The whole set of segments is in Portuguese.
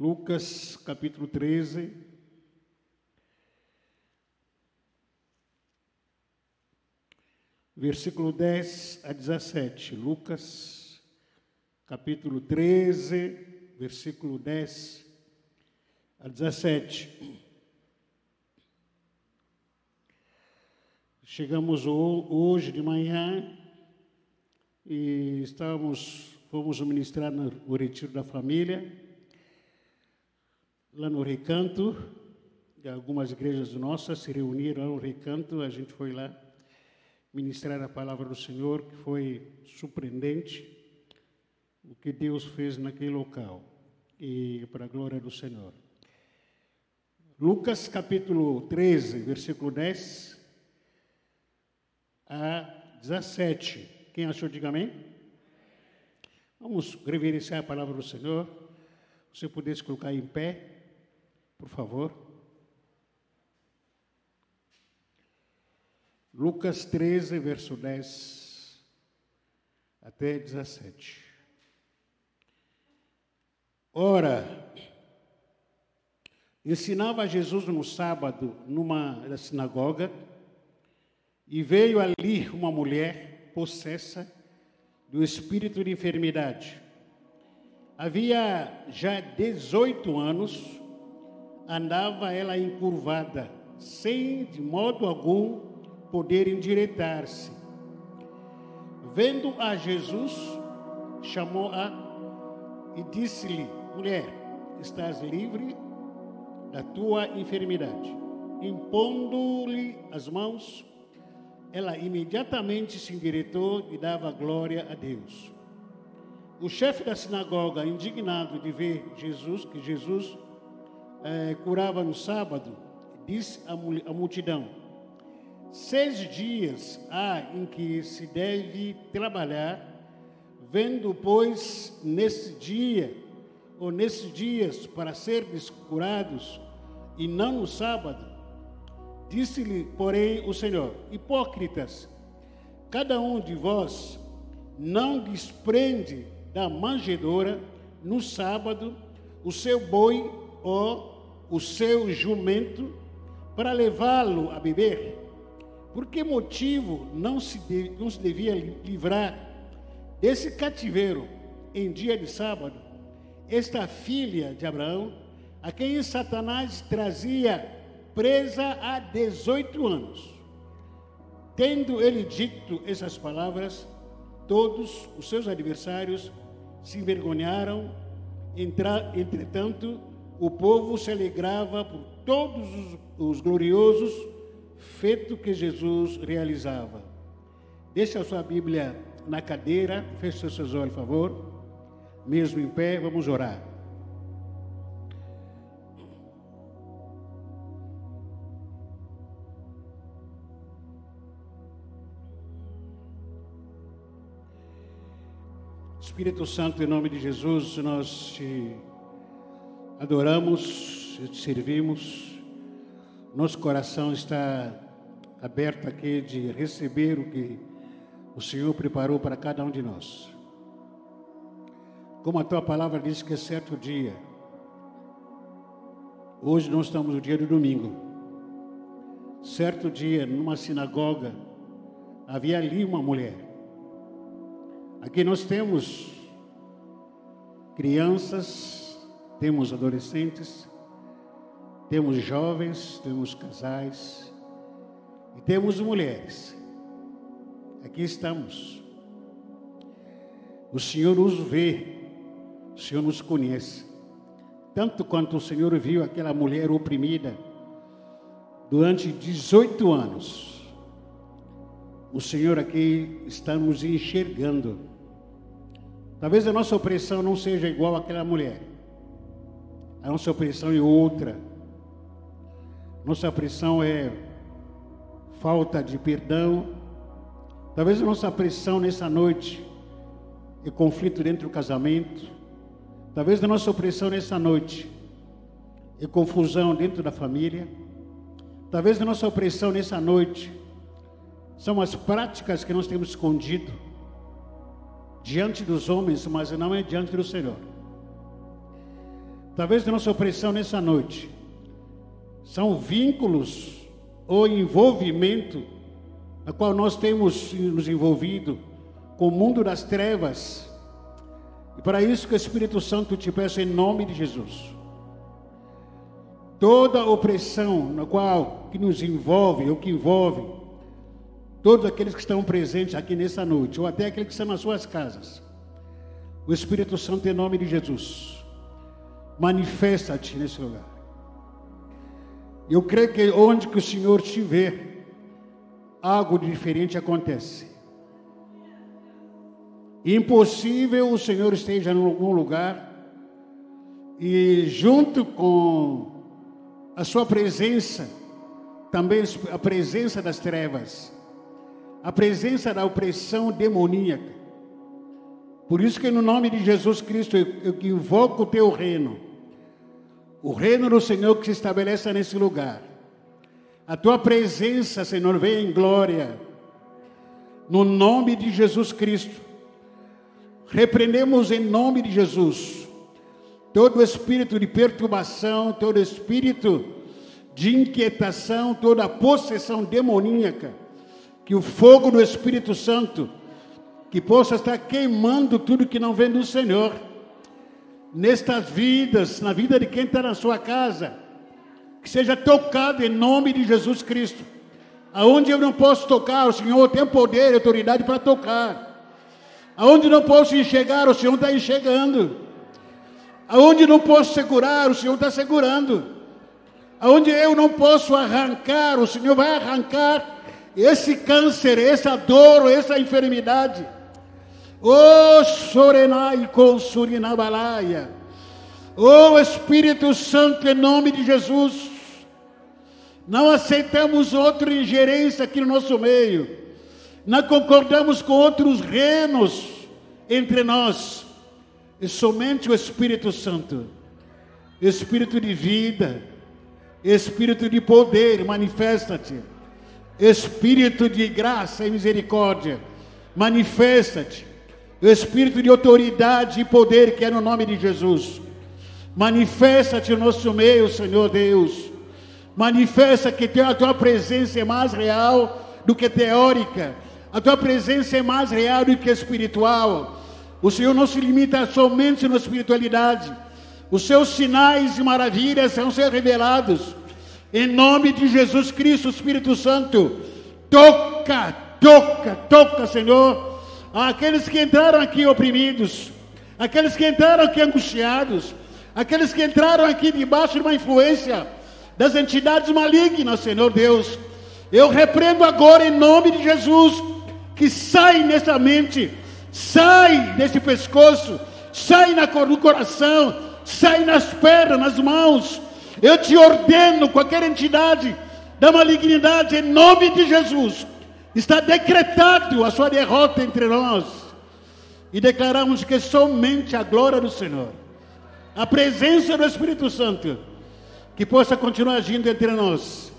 Lucas capítulo 13. Versículo 10 a 17. Lucas capítulo 13, versículo 10 a 17. Chegamos hoje de manhã e estávamos, fomos ministrar no retiro da família, lá no Recanto, algumas igrejas nossas se reuniram no Recanto, a gente foi lá ministrar a palavra do Senhor, que foi surpreendente o que Deus fez naquele local, e para a glória do Senhor. Lucas capítulo 13, versículo 10 a 17. Quem achou, diga amém. Vamos reverenciar a palavra do Senhor. Se você pudesse colocar em pé, por favor. Lucas 13, verso 10 até 17. Ora, ensinava Jesus no sábado numa sinagoga e veio ali uma mulher possessa do espírito de enfermidade. Havia já 18 anos, andava ela encurvada, sem de modo algum poder endireitar-se. Vendo a Jesus, chamou-a e disse-lhe: Mulher, estás livre da tua enfermidade. Impondo-lhe as mãos, ela imediatamente se endireitou e dava glória a Deus. O chefe da sinagoga, indignado de ver Jesus, que Jesus eh, curava no sábado, disse à multidão: Seis dias há em que se deve trabalhar, vendo, pois, nesse dia ou nesses dias para ser curados e não no sábado, Disse-lhe, porém, o Senhor: Hipócritas, cada um de vós não desprende da manjedoura no sábado o seu boi ou o seu jumento para levá-lo a beber? Por que motivo não se, de, não se devia livrar desse cativeiro em dia de sábado? Esta filha de Abraão, a quem Satanás trazia presa há 18 anos. Tendo ele dito essas palavras, todos os seus adversários se envergonharam. Entretanto, o povo se alegrava por todos os, os gloriosos feitos que Jesus realizava. Deixa a sua Bíblia na cadeira, feche seus olhos, por favor. Mesmo em pé, vamos orar. Espírito Santo, em nome de Jesus, nós te adoramos, te servimos. Nosso coração está aberto aqui de receber o que o Senhor preparou para cada um de nós. Como a tua palavra diz que é certo dia, hoje nós estamos no dia do domingo. Certo dia, numa sinagoga, havia ali uma mulher Aqui nós temos crianças, temos adolescentes, temos jovens, temos casais e temos mulheres. Aqui estamos. O Senhor nos vê, o Senhor nos conhece. Tanto quanto o Senhor viu aquela mulher oprimida durante 18 anos. O Senhor aqui está nos enxergando Talvez a nossa opressão não seja igual àquela mulher. A nossa opressão é outra. Nossa opressão é falta de perdão. Talvez a nossa opressão nessa noite é conflito dentro do casamento. Talvez a nossa opressão nessa noite é confusão dentro da família. Talvez a nossa opressão nessa noite são as práticas que nós temos escondido diante dos homens, mas não é diante do Senhor. Talvez nossa opressão nessa noite são vínculos ou envolvimento a qual nós temos nos envolvido com o mundo das trevas. E para isso que o Espírito Santo te peço em nome de Jesus. Toda opressão na qual que nos envolve ou que envolve todos aqueles que estão presentes aqui nessa noite ou até aqueles que estão nas suas casas. O Espírito Santo em nome de Jesus manifesta-te nesse lugar. Eu creio que onde que o Senhor estiver, algo diferente acontece. Impossível o Senhor esteja em algum lugar e junto com a sua presença, também a presença das trevas, a presença da opressão demoníaca. Por isso que no nome de Jesus Cristo eu, eu invoco o teu reino o reino do Senhor que se estabeleça nesse lugar. A tua presença, Senhor, venha em glória. No nome de Jesus Cristo. Repreendemos em nome de Jesus todo espírito de perturbação, todo espírito de inquietação, toda possessão demoníaca. Que o fogo do Espírito Santo que possa estar queimando tudo que não vem do Senhor nestas vidas, na vida de quem está na sua casa, que seja tocado em nome de Jesus Cristo. Aonde eu não posso tocar, o Senhor tem poder e autoridade para tocar. Aonde não posso enxergar, o Senhor está enxergando. Aonde não posso segurar, o Senhor está segurando. Aonde eu não posso arrancar, o Senhor vai arrancar esse câncer, essa dor, essa enfermidade. Oh, Sorenai com Surinabalaia. Oh, Espírito Santo, em nome de Jesus. Não aceitamos outra ingerência aqui no nosso meio. Não concordamos com outros reinos entre nós. E somente o Espírito Santo, Espírito de vida, Espírito de poder, manifesta-te. Espírito de graça e misericórdia, manifesta-te o espírito de autoridade e poder que é no nome de Jesus. Manifesta-te no nosso meio, Senhor Deus. Manifesta que a tua presença é mais real do que teórica. A tua presença é mais real do que espiritual. O Senhor não se limita somente na espiritualidade. Os seus sinais e maravilhas vão ser revelados. Em nome de Jesus Cristo, Espírito Santo, toca, toca, toca, Senhor aqueles que entraram aqui oprimidos, aqueles que entraram aqui angustiados, aqueles que entraram aqui debaixo de uma influência das entidades malignas, Senhor Deus. Eu repreendo agora em nome de Jesus que sai nessa mente, sai desse pescoço, sai no coração, sai nas pernas, nas mãos. Eu te ordeno, qualquer entidade da malignidade, em nome de Jesus, Está decretado a sua derrota entre nós. E declaramos que somente a glória do Senhor, a presença do Espírito Santo, que possa continuar agindo entre nós,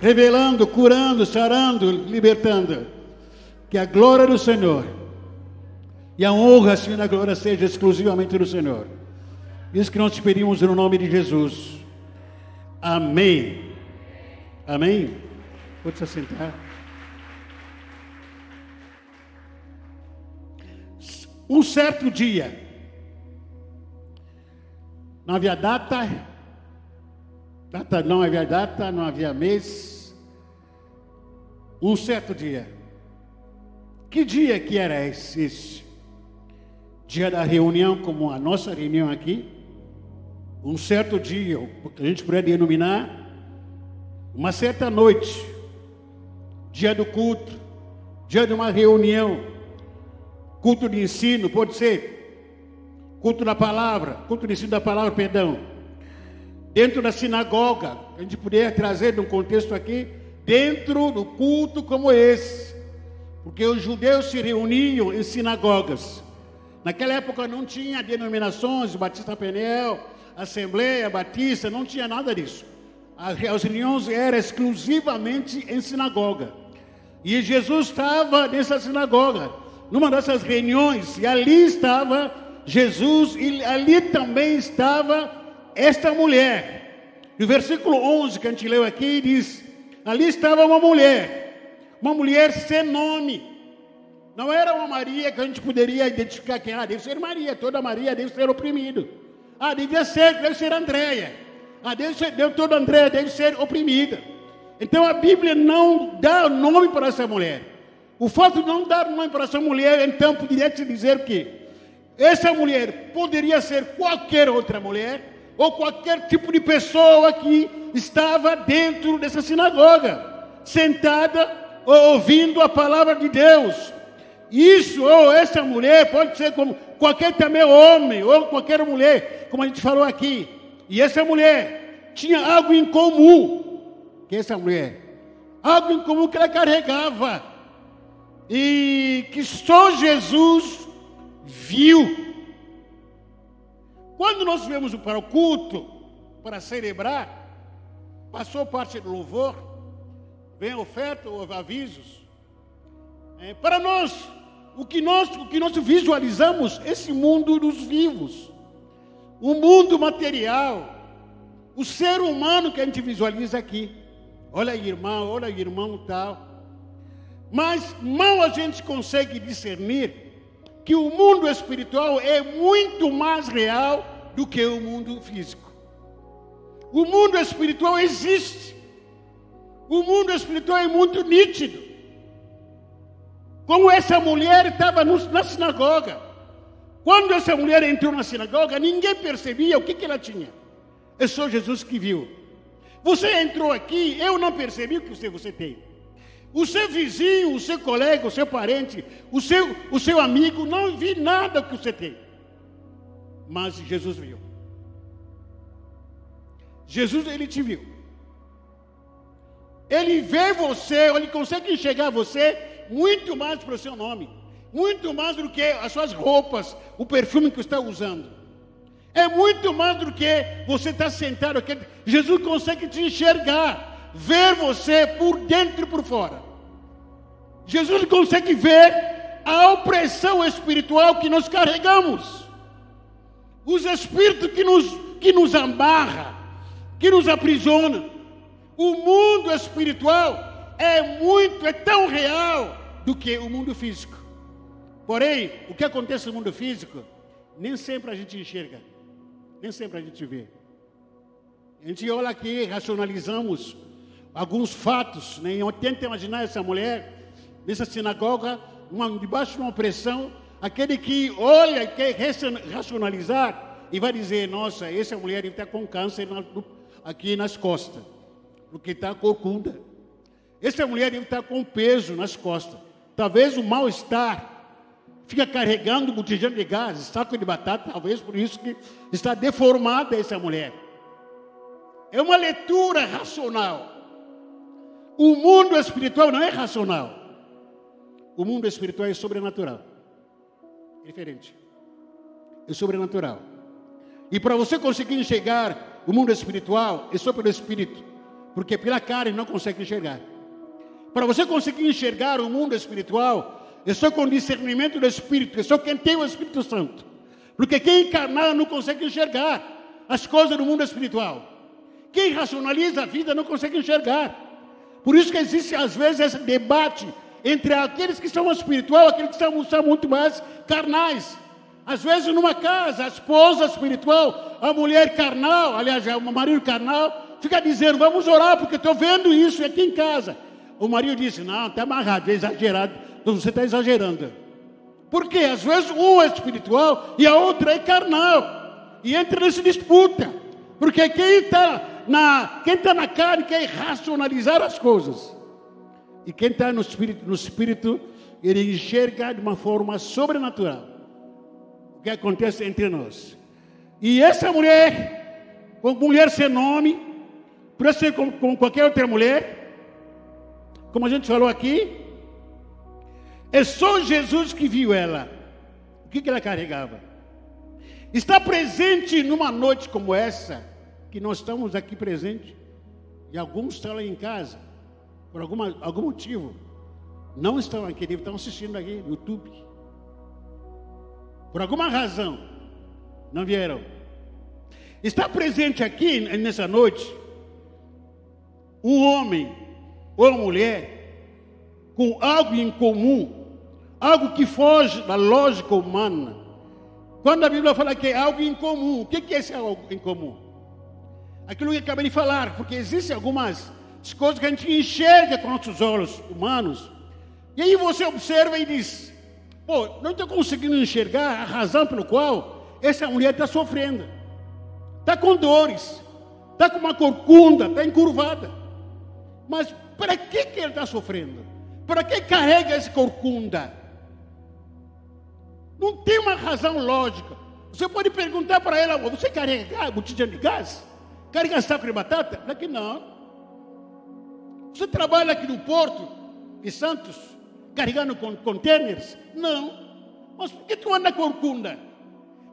revelando, curando, sarando, libertando. Que a glória do Senhor e a honra, Senhor, a glória seja exclusivamente do Senhor. Isso que nós te pedimos no nome de Jesus. Amém. Amém. Pode se sentar. Um certo dia, não havia data, data não havia data, não havia mês. Um certo dia, que dia que era esse? Dia da reunião, como a nossa reunião aqui. Um certo dia, a gente poderia denominar uma certa noite, dia do culto, dia de uma reunião culto de ensino, pode ser culto da palavra, culto de ensino da palavra, perdão. Dentro da sinagoga, a gente poderia trazer de um contexto aqui, dentro do culto como esse, porque os judeus se reuniam em sinagogas. Naquela época não tinha denominações, Batista Penel, Assembleia Batista, não tinha nada disso. As reuniões eram exclusivamente em sinagoga. E Jesus estava nessa sinagoga numa dessas reuniões, e ali estava Jesus, e ali também estava esta mulher, no versículo 11 que a gente leu aqui, diz: ali estava uma mulher, uma mulher sem nome. Não era uma Maria que a gente poderia identificar quem ah, deve ser Maria, toda Maria deve ser oprimido. Ah, devia ser, deve ser Andréia. Ah, deve ser, deve, toda Andréia deve ser oprimida. Então a Bíblia não dá nome para essa mulher. O fato de não dar nome para essa mulher, então, poderia te dizer que essa mulher poderia ser qualquer outra mulher, ou qualquer tipo de pessoa que estava dentro dessa sinagoga, sentada ouvindo a palavra de Deus. Isso, ou essa mulher, pode ser como qualquer também homem, ou qualquer mulher, como a gente falou aqui. E essa mulher tinha algo em comum que essa mulher, algo em comum que ela carregava, e que só Jesus viu. Quando nós viemos para o culto, para celebrar, passou parte do louvor, vem oferta ou avisos. É, para nós, o que nós, o que nós visualizamos, esse mundo dos vivos, o mundo material, o ser humano que a gente visualiza aqui. Olha aí, irmão, olha aí, irmão, tal. Mas mal a gente consegue discernir que o mundo espiritual é muito mais real do que o mundo físico. O mundo espiritual existe. O mundo espiritual é muito nítido. Como essa mulher estava na sinagoga. Quando essa mulher entrou na sinagoga, ninguém percebia o que, que ela tinha. É só Jesus que viu. Você entrou aqui, eu não percebi o que você, você tem. O seu vizinho, o seu colega, o seu parente, o seu, o seu amigo, não vi nada que você tem. Mas Jesus viu. Jesus, ele te viu. Ele vê você, ele consegue enxergar você muito mais para o seu nome. Muito mais do que as suas roupas, o perfume que está usando. É muito mais do que você estar tá sentado aqui. Jesus consegue te enxergar, ver você por dentro e por fora. Jesus consegue ver a opressão espiritual que nós carregamos. Os espíritos que nos, que nos amarra, que nos aprisiona. O mundo espiritual é muito, é tão real do que o mundo físico. Porém, o que acontece no mundo físico, nem sempre a gente enxerga. Nem sempre a gente vê. A gente olha aqui, racionalizamos alguns fatos, né? tenta imaginar essa mulher nessa sinagoga, uma, debaixo de uma opressão, aquele que olha e quer racionalizar e vai dizer, nossa, essa mulher está com câncer na, aqui nas costas, porque está corcunda. Essa mulher deve estar com peso nas costas. Talvez o mal-estar fica carregando botijão de gás, saco de batata, talvez por isso que está deformada essa mulher. É uma leitura racional. O mundo espiritual não é racional. O mundo espiritual é sobrenatural. É diferente. É sobrenatural. E para você conseguir enxergar o mundo espiritual, é só pelo Espírito. Porque pela carne não consegue enxergar. Para você conseguir enxergar o mundo espiritual, é só com discernimento do Espírito, é só quem tem o Espírito Santo. Porque quem encarnado não consegue enxergar as coisas do mundo espiritual. Quem racionaliza a vida não consegue enxergar. Por isso que existe às vezes esse debate entre aqueles que são espiritual e aqueles que são, são muito mais carnais. Às vezes numa casa, a esposa espiritual, a mulher carnal, aliás, o marido carnal, fica dizendo, vamos orar porque estou vendo isso aqui em casa. O marido disse, não, está amarrado, é exagerado. Então você está exagerando. Porque às vezes um é espiritual e a outra é carnal. E entra nessa disputa. Porque quem está na, quem tá na carne quer racionalizar as coisas. E quem está no espírito, no espírito, ele enxerga de uma forma sobrenatural o que acontece entre nós. E essa mulher, com mulher sem nome, pode ser com, com qualquer outra mulher, como a gente falou aqui, é só Jesus que viu ela. O que, que ela carregava? Está presente numa noite como essa, que nós estamos aqui presentes, e alguns estão lá em casa, por alguma, algum motivo, não estão aqui, estão assistindo aqui no YouTube. Por alguma razão, não vieram. Está presente aqui nessa noite um homem ou uma mulher com algo em comum, algo que foge da lógica humana. Quando a Bíblia fala que é algo em comum, o que é esse algo em comum? Aquilo que acabei de falar, porque existem algumas coisas que a gente enxerga com nossos olhos humanos, e aí você observa e diz: pô, não estou conseguindo enxergar a razão pelo qual essa mulher está sofrendo, está com dores, está com uma corcunda, está encurvada. Mas para que, que ele está sofrendo? Para que carrega essa corcunda? Não tem uma razão lógica. Você pode perguntar para ela: você carrega botija de gás? Carrega saco de batata? Para que não. Você trabalha aqui no porto de Santos, carregando containers? Não. Mas por que tu anda corcunda?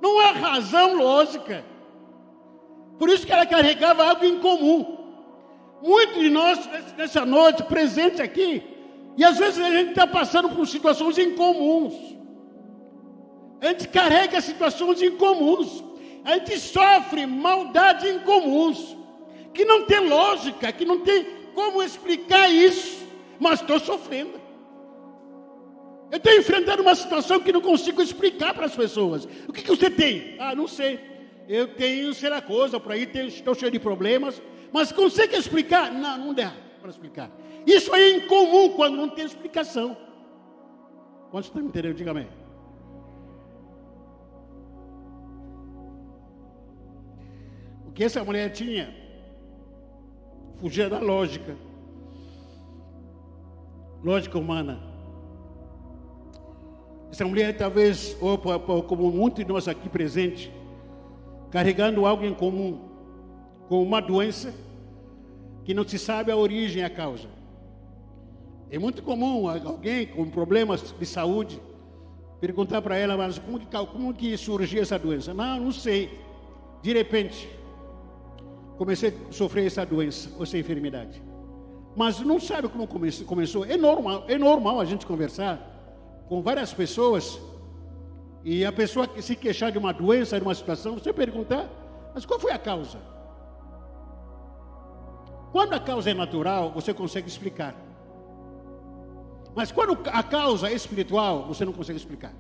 Não há razão lógica. Por isso que ela carregava algo em comum. Muitos de nós, nessa noite, presentes aqui, e às vezes a gente está passando por situações incomuns. A gente carrega situações incomuns. A gente sofre maldade incomuns. Que não tem lógica, que não tem como explicar isso. Mas estou sofrendo. Eu estou enfrentando uma situação que não consigo explicar para as pessoas. O que, que você tem? Ah, não sei. Eu tenho, sei lá, coisa por aí, tenho, estou cheio de problemas. Mas consegue explicar? Não, não dá para explicar. Isso aí é incomum quando não tem explicação. Quantos estão me entendendo? Diga amém. Que essa mulher tinha fugia da lógica. Lógica humana. Essa mulher talvez, ou como muitos de nós aqui presentes, carregando algo em comum, com uma doença que não se sabe a origem e a causa. É muito comum alguém com problemas de saúde perguntar para ela, mas como que, como que surgiu essa doença? Não, não sei. De repente, comecei a sofrer essa doença, essa enfermidade. Mas não sabe como começou. É normal, é normal a gente conversar com várias pessoas e a pessoa que se queixar de uma doença, de uma situação, você perguntar, mas qual foi a causa? Quando a causa é natural, você consegue explicar. Mas quando a causa é espiritual, você não consegue explicar.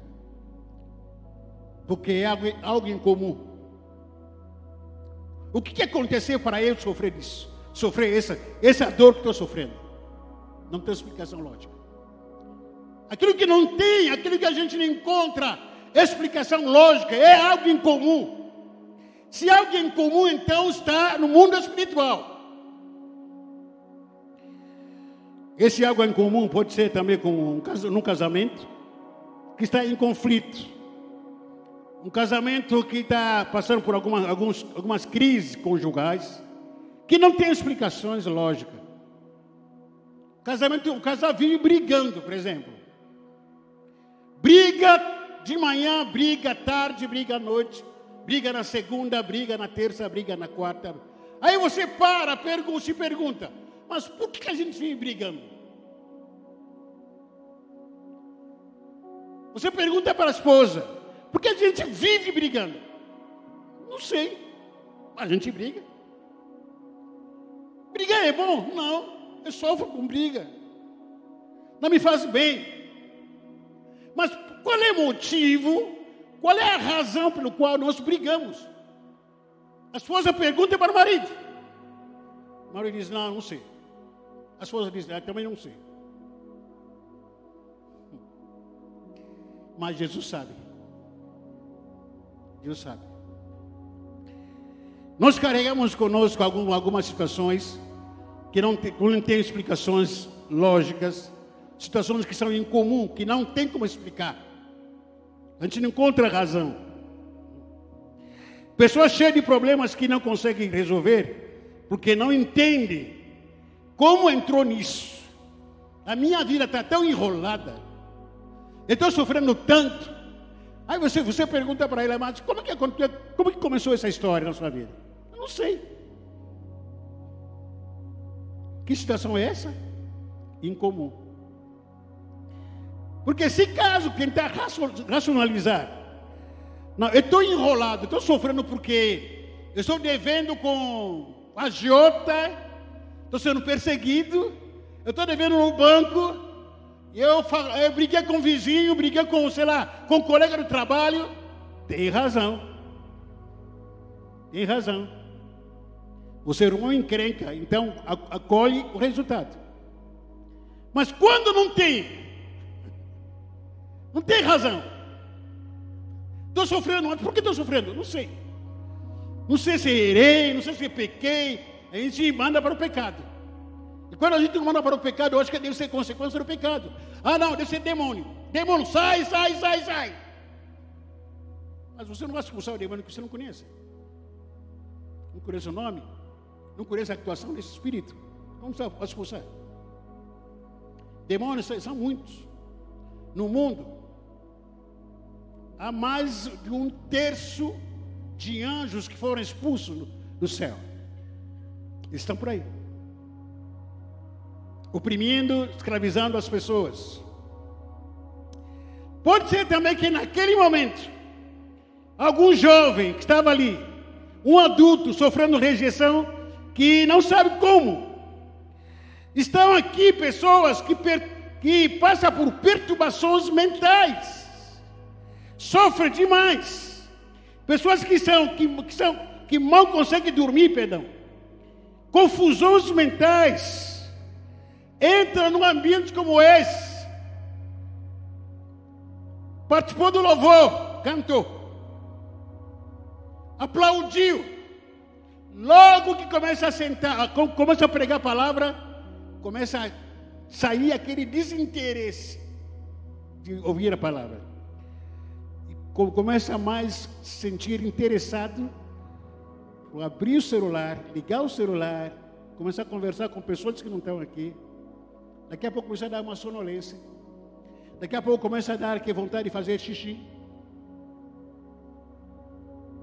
Porque é algo, algo em comum. O que, que aconteceu para eu sofrer isso? Sofrer essa, essa dor que estou sofrendo? Não tem explicação lógica. Aquilo que não tem, aquilo que a gente não encontra explicação lógica, é algo em comum. Se algo em comum, então está no mundo espiritual. Esse algo em comum pode ser também com um, num casamento que está em conflito. Um casamento que está passando por algumas, algumas crises conjugais que não tem explicações lógicas. Casamento, o casal vive brigando, por exemplo. Briga de manhã, briga tarde, briga à noite, briga na segunda, briga na terça, briga na quarta. Aí você para, pergunta, se pergunta: mas por que a gente vive brigando? Você pergunta para a esposa: por que a gente vive brigando? Não sei. A gente briga. Brigar é bom? Não. Eu sofro com briga. Não me faz bem. Mas qual é o motivo? Qual é a razão pelo qual nós brigamos? A esposa pergunta para o marido. O marido diz: Não, não sei. A esposa diz: ah, Também não sei. Mas Jesus sabe. Jesus sabe. Nós carregamos conosco algumas situações que não tem, não tem explicações lógicas situações que são incomum, que não tem como explicar. A gente não encontra razão. Pessoas cheias de problemas que não conseguem resolver, porque não entendem como entrou nisso. A minha vida está tão enrolada, eu estou sofrendo tanto. Aí você, você pergunta para ele, mas como que, como que começou essa história na sua vida? Eu não sei. Que situação é essa? Incomum. Porque se caso quem está racionalizar, não, eu estou enrolado, estou sofrendo porque eu estou devendo com a Jota, estou sendo perseguido, eu estou devendo no banco, eu, eu briguei com o vizinho, briguei com, sei lá, com o colega do trabalho. Tem razão. Tem razão. Você é um encrenca, então acolhe o resultado. Mas quando não tem, não tem razão. Estou sofrendo, por que estou sofrendo? Não sei. Não sei se errei, não sei se pequei. A gente manda para o pecado. E quando a gente manda para o pecado, acho que deve ser consequência do pecado. Ah, não, deve ser demônio. Demônio, sai, sai, sai, sai. Mas você não vai expulsar o demônio que você não conhece. Não conhece o nome, não conhece a atuação desse espírito. Como você vai expulsar? Demônios são muitos. No mundo, há mais de um terço de anjos que foram expulsos do céu. Estão por aí. Oprimindo, escravizando as pessoas. Pode ser também que naquele momento, algum jovem que estava ali, um adulto sofrendo rejeição, que não sabe como. Estão aqui pessoas que, per, que passam por perturbações mentais, sofrem demais Pessoas que são, que, que são, que mal conseguem dormir, perdão. Confusões mentais. Entra num ambiente como esse. Participou do louvor, cantou. Aplaudiu. Logo que começa a sentar, começa a pregar a palavra, começa a sair aquele desinteresse de ouvir a palavra começa a mais se sentir interessado, abrir o celular, ligar o celular, começar a conversar com pessoas que não estão aqui. Daqui a pouco começa a dar uma sonolência. Daqui a pouco começa a dar que vontade de fazer xixi.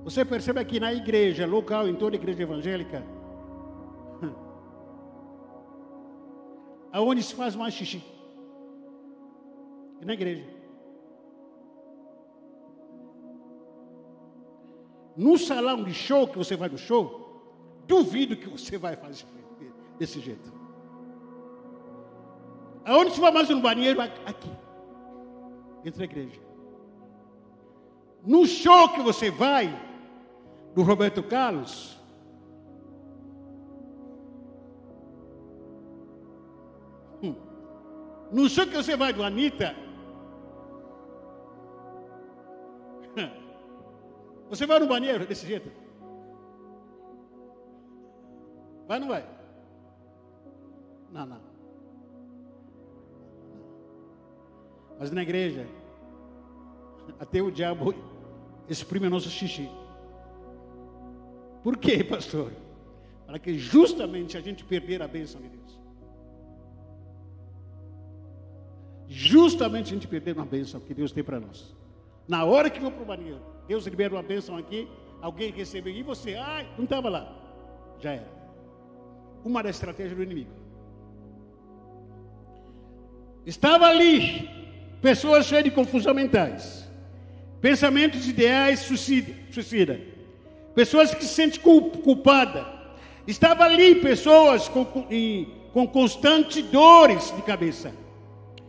Você percebe aqui na igreja, local, em toda igreja evangélica, aonde se faz mais xixi? Na igreja. No salão de show que você vai no show, duvido que você vai fazer desse jeito. Aonde vai mais no banheiro? Aqui. Entre a igreja. No show que você vai, do Roberto Carlos, hum, no show que você vai do Anitta, Você vai no banheiro desse jeito? Vai ou não vai? Não, não. Mas na igreja, até o diabo exprime nosso xixi. Por quê, pastor? Para que justamente a gente perder a bênção de Deus. Justamente a gente perder uma bênção que Deus tem para nós. Na hora que vou para o banheiro, Deus libera uma bênção aqui, alguém recebeu, e você, ai, não estava lá. Já era. Uma das estratégias do inimigo. Estava ali, pessoas cheias de confusão mentais, pensamentos ideais suicida, suicida. pessoas que se sentem culpadas. Estava ali pessoas com, com, constantes dores de cabeça.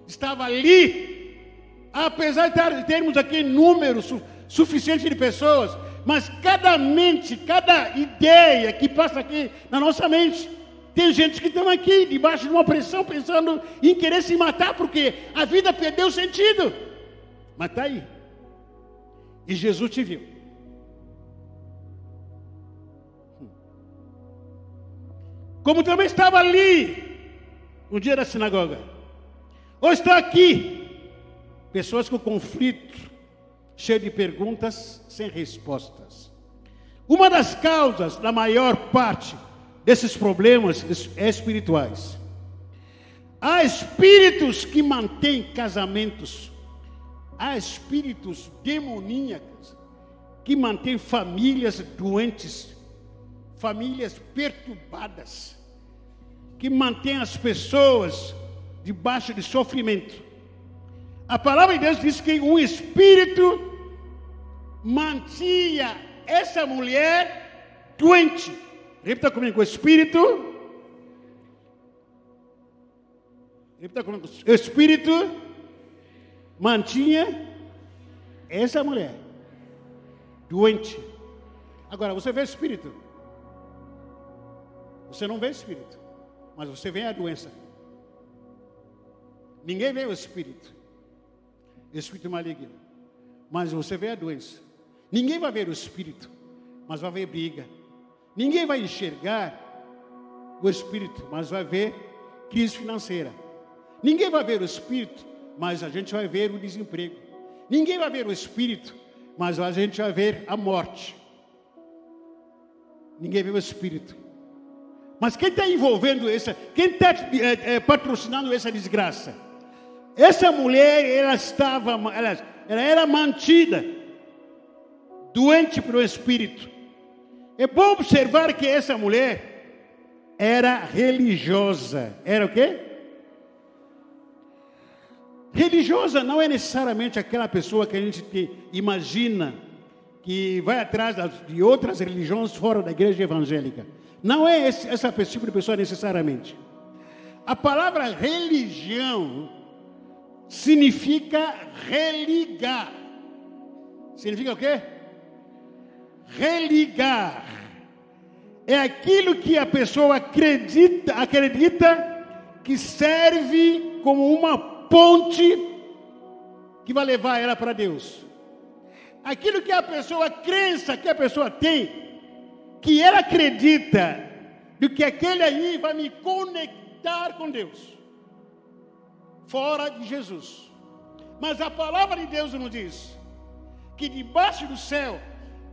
Estava ali, apesar de termos aqui números suficiente de pessoas, mas cada mente, cada ideia que passa aqui na nossa mente, tem gente que estão aqui debaixo de uma pressão pensando em querer se matar porque a vida perdeu sentido. Mas está aí. E Jesus te viu. Como também estava ali no dia da sinagoga. Ou está aqui pessoas com conflito cheio de perguntas sem respostas. Uma das causas da maior parte desses problemas espirituais. Há espíritos que mantêm casamentos, há espíritos demoníacos que mantêm famílias doentes, famílias perturbadas, que mantêm as pessoas debaixo de sofrimento. A palavra de Deus diz que um espírito mantinha essa mulher doente. Repita comigo: espírito. Repita comigo: espírito mantinha essa mulher doente. Agora, você vê espírito. Você não vê espírito, mas você vê a doença. Ninguém vê o espírito, espírito maligno, mas você vê a doença. Ninguém vai ver o espírito, mas vai ver briga. Ninguém vai enxergar o espírito, mas vai ver crise financeira. Ninguém vai ver o espírito, mas a gente vai ver o desemprego. Ninguém vai ver o espírito, mas a gente vai ver a morte. Ninguém vê o espírito. Mas quem está envolvendo essa, quem está é, é, patrocinando essa desgraça? Essa mulher, ela estava, ela, ela era mantida, doente pelo espírito. É bom observar que essa mulher era religiosa. Era o quê? Religiosa não é necessariamente aquela pessoa que a gente imagina que vai atrás de outras religiões fora da igreja evangélica. Não é esse, essa tipo de pessoa necessariamente. A palavra religião significa religar. Significa o quê? Religar. É aquilo que a pessoa acredita, acredita que serve como uma ponte que vai levar ela para Deus. Aquilo que a pessoa, crença que a pessoa tem, que ela acredita, de que aquele aí vai me conectar com Deus, fora de Jesus. Mas a palavra de Deus nos diz que debaixo do céu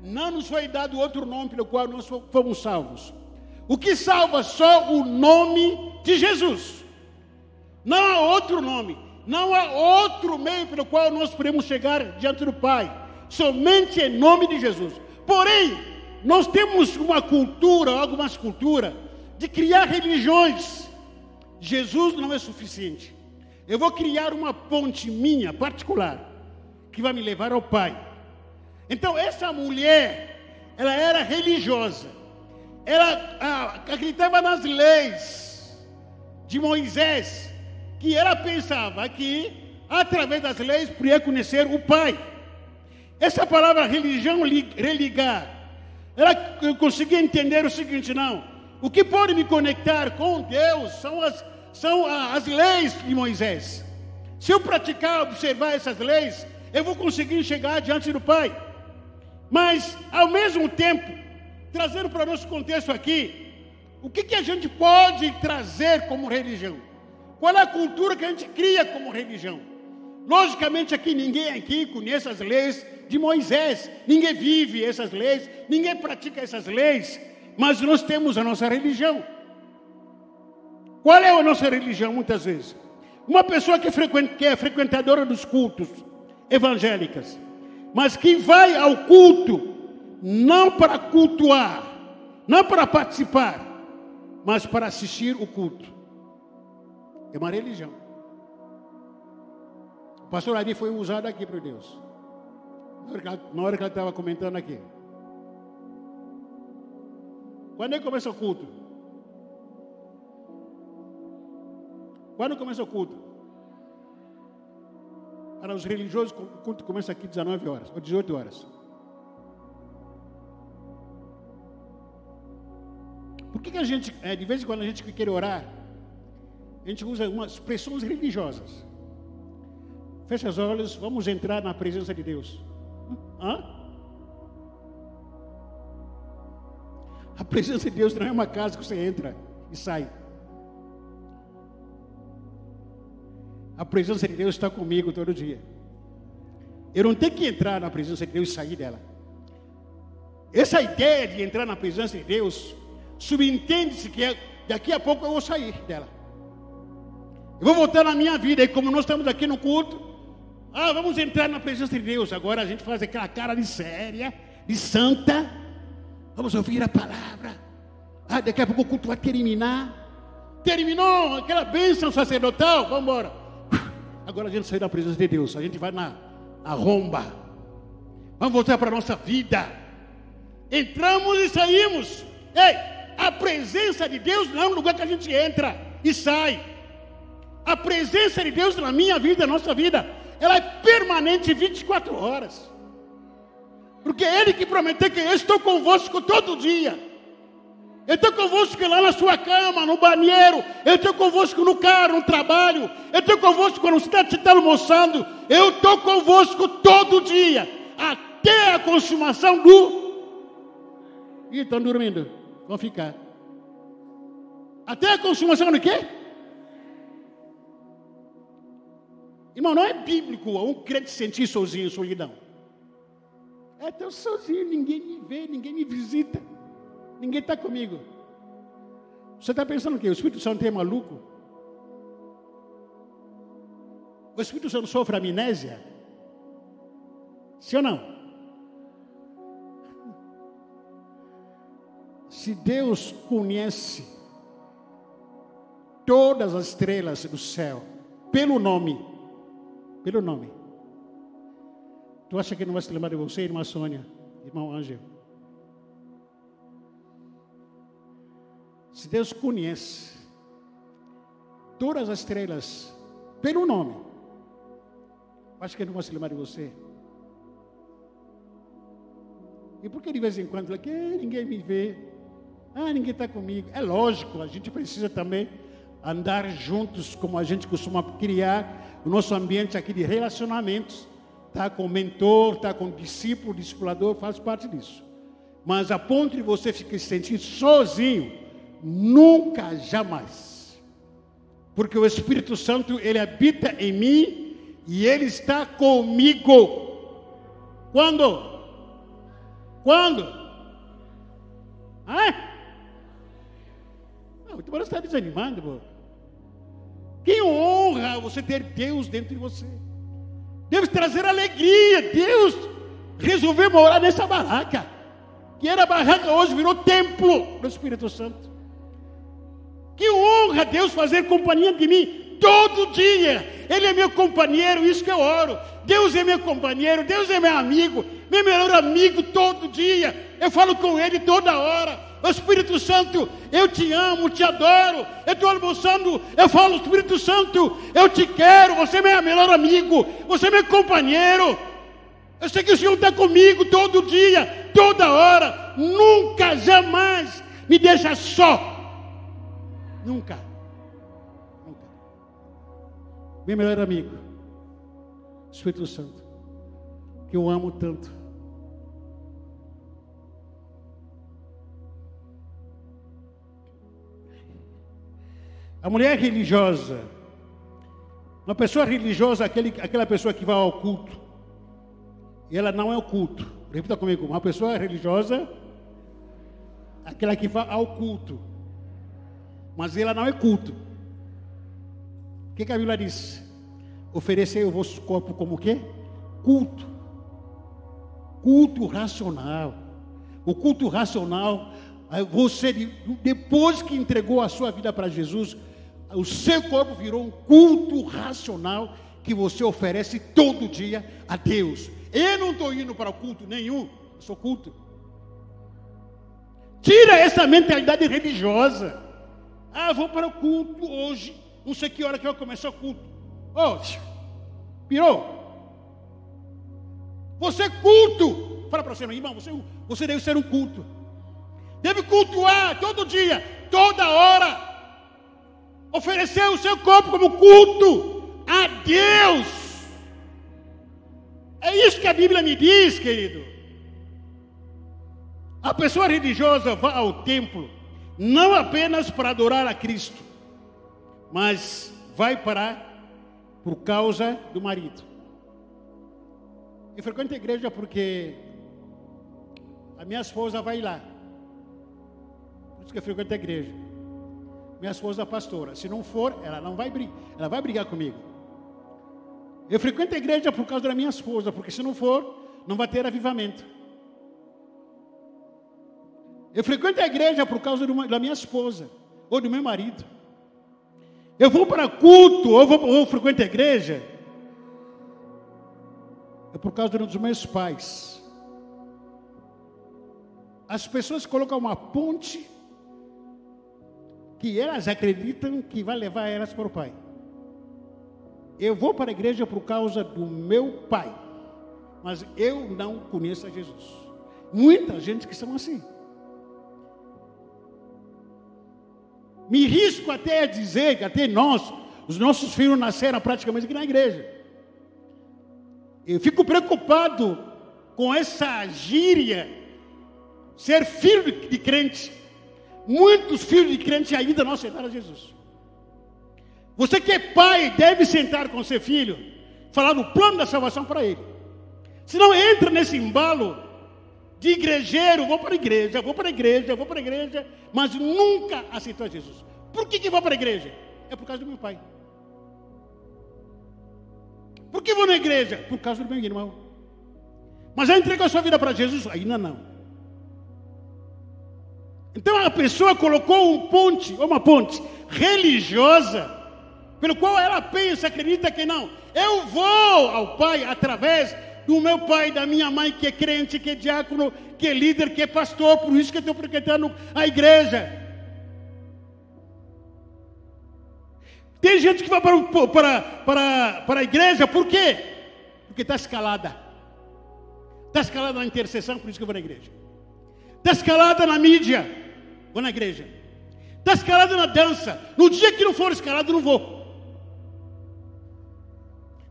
não nos foi dado outro nome pelo qual nós fomos salvos. O que salva só o nome de Jesus. Não há outro nome, não há outro meio pelo qual nós podemos chegar diante do Pai, somente em nome de Jesus. Porém, nós temos uma cultura, algumas culturas, de criar religiões. Jesus não é suficiente. Eu vou criar uma ponte minha particular que vai me levar ao Pai. Então, essa mulher, ela era religiosa. Ela acreditava nas leis de Moisés que ela pensava que, através das leis, podia conhecer o Pai. Essa palavra religião, religar, ela conseguia entender o seguinte: não, o que pode me conectar com Deus são as, são as leis de Moisés. Se eu praticar, observar essas leis, eu vou conseguir chegar diante do Pai. Mas, ao mesmo tempo, trazendo para o nosso contexto aqui, o que, que a gente pode trazer como religião? Qual é a cultura que a gente cria como religião? Logicamente aqui ninguém aqui conhece as leis de Moisés, ninguém vive essas leis, ninguém pratica essas leis, mas nós temos a nossa religião. Qual é a nossa religião muitas vezes? Uma pessoa que, é frequentadora dos cultos evangélicas, mas que vai ao culto não para cultuar, não para participar, mas para assistir o culto. É uma religião. O pastor Ari foi usado aqui por Deus. Na hora que ela estava comentando aqui. Quando é que começa o culto? Quando começa o culto? Para os religiosos, o culto começa aqui 19 horas, ou 18 horas. Por que, que a gente, é, de vez em quando a gente quer orar, a gente usa umas expressões religiosas. Fecha os olhos, vamos entrar na presença de Deus. Hã? A presença de Deus não é uma casa que você entra e sai. A presença de Deus está comigo todo dia. Eu não tenho que entrar na presença de Deus e sair dela. Essa ideia de entrar na presença de Deus subentende-se que é, daqui a pouco eu vou sair dela. Eu vou voltar na minha vida. E como nós estamos aqui no culto, ah, vamos entrar na presença de Deus. Agora a gente faz aquela cara de séria, de santa. Vamos ouvir a palavra. Ah, daqui a pouco o culto vai terminar. Terminou aquela bênção sacerdotal. Vamos embora. Agora a gente sai da presença de Deus. A gente vai na, romba. Vamos voltar para a nossa vida. Entramos e saímos. Ei, a presença de Deus não é um lugar que a gente entra e sai. A presença de Deus na minha vida, na nossa vida, ela é permanente 24 horas. Porque é Ele que prometeu que eu estou convosco todo dia. Eu estou convosco lá na sua cama, no banheiro. Eu estou convosco no carro, no trabalho. Eu estou convosco quando você está, almoçando. Eu estou convosco todo dia. Até a consumação do. Ih, estão dormindo. Vão ficar. Até a consumação do quê? Irmão, não é bíblico um crente sentir sozinho, solidão. É, estou sozinho, ninguém me vê, ninguém me visita, ninguém está comigo. Você está pensando o quê? O Espírito Santo é maluco? O Espírito Santo sofre amnésia? Sim ou não? Se Deus conhece todas as estrelas do céu, pelo nome, pelo nome. Tu acha que não vai se lembrar de você, irmã Sônia, irmão Ângelo? Se Deus conhece todas as estrelas pelo nome, acho que ele não vai se lembrar de você. E por que de vez em quando que ninguém me vê? Ah, ninguém está comigo. É lógico, a gente precisa também andar juntos, como a gente costuma criar o nosso ambiente aqui de relacionamentos. Tá com mentor, tá com discípulo, discipulador, faz parte disso. Mas a ponto de você ficar se sentindo sozinho, nunca, jamais. Porque o Espírito Santo, ele habita em mim e ele está comigo. Quando? Quando? Ah? Não, você está desanimado, pô. Que honra você ter Deus dentro de você. Deus trazer alegria. Deus resolveu morar nessa barraca. Que era barraca, hoje virou templo do Espírito Santo. Que honra Deus fazer companhia de mim todo dia. Ele é meu companheiro, isso que eu oro. Deus é meu companheiro, Deus é meu amigo, meu melhor amigo todo dia. Eu falo com Ele toda hora. Espírito Santo, eu te amo, te adoro. Eu estou almoçando, eu falo, Espírito Santo, eu te quero. Você é meu melhor amigo, você é meu companheiro. Eu sei que o Senhor está comigo todo dia, toda hora. Nunca, jamais me deixa só. Nunca. Nunca. Meu melhor amigo, Espírito Santo, que eu amo tanto. A mulher religiosa, uma pessoa religiosa, aquele, aquela pessoa que vai ao culto, e ela não é o culto. Repita comigo, uma pessoa religiosa, aquela que vai ao culto, mas ela não é culto. O que, que a Bíblia diz? Oferecer o vosso corpo como o quê? Culto. Culto racional. O culto racional, você depois que entregou a sua vida para Jesus, o seu corpo virou um culto racional que você oferece todo dia a Deus. Eu não estou indo para o culto nenhum, eu sou culto. Tira essa mentalidade religiosa. Ah, vou para o culto hoje, não sei que hora que vai começar o culto. Oh, pirou. Você é culto. Fala para você, irmão, você, você deve ser um culto. Deve cultuar todo dia, toda hora oferecer o seu corpo como culto a Deus. É isso que a Bíblia me diz, querido. A pessoa religiosa vai ao templo não apenas para adorar a Cristo, mas vai para por causa do marido. Eu frequento a igreja porque a minha esposa vai lá. Por isso que eu frequento a igreja minha esposa é pastora. Se não for, ela não vai brigar, ela vai brigar comigo. Eu frequento a igreja por causa da minha esposa, porque se não for, não vai ter avivamento. Eu frequento a igreja por causa da minha esposa ou do meu marido. Eu vou para culto ou vou, ou frequento a igreja é por causa dos meus pais. as pessoas colocam uma ponte que elas acreditam que vai levar elas para o Pai. Eu vou para a igreja por causa do meu pai, mas eu não conheço a Jesus. Muita gente que são assim. Me risco até a dizer que até nós, os nossos filhos nasceram praticamente aqui na igreja. Eu fico preocupado com essa gíria, ser filho de crente. Muitos filhos de crente ainda não aceitaram Jesus. Você que é pai deve sentar com seu filho, falar do plano da salvação para ele. Se não entra nesse embalo de igrejeiro, vou para a igreja, vou para a igreja, vou para a igreja, mas nunca aceitou Jesus. Por que, que vou para a igreja? É por causa do meu pai. Por que vou na igreja? Por causa do meu irmão. Mas já entregou a sua vida para Jesus? Ainda não. Então a pessoa colocou um ponte, uma ponte religiosa pelo qual ela pensa, acredita que não. Eu vou ao Pai através do meu pai, da minha mãe, que é crente, que é diácono, que é líder, que é pastor, por isso que eu estou frequentando a igreja. Tem gente que vai para, para, para, para a igreja, por quê? Porque está escalada. Está escalada na intercessão, por isso que eu vou na igreja. Está escalada na mídia, vou na igreja. Está escalada na dança. No dia que não for escalado, não vou.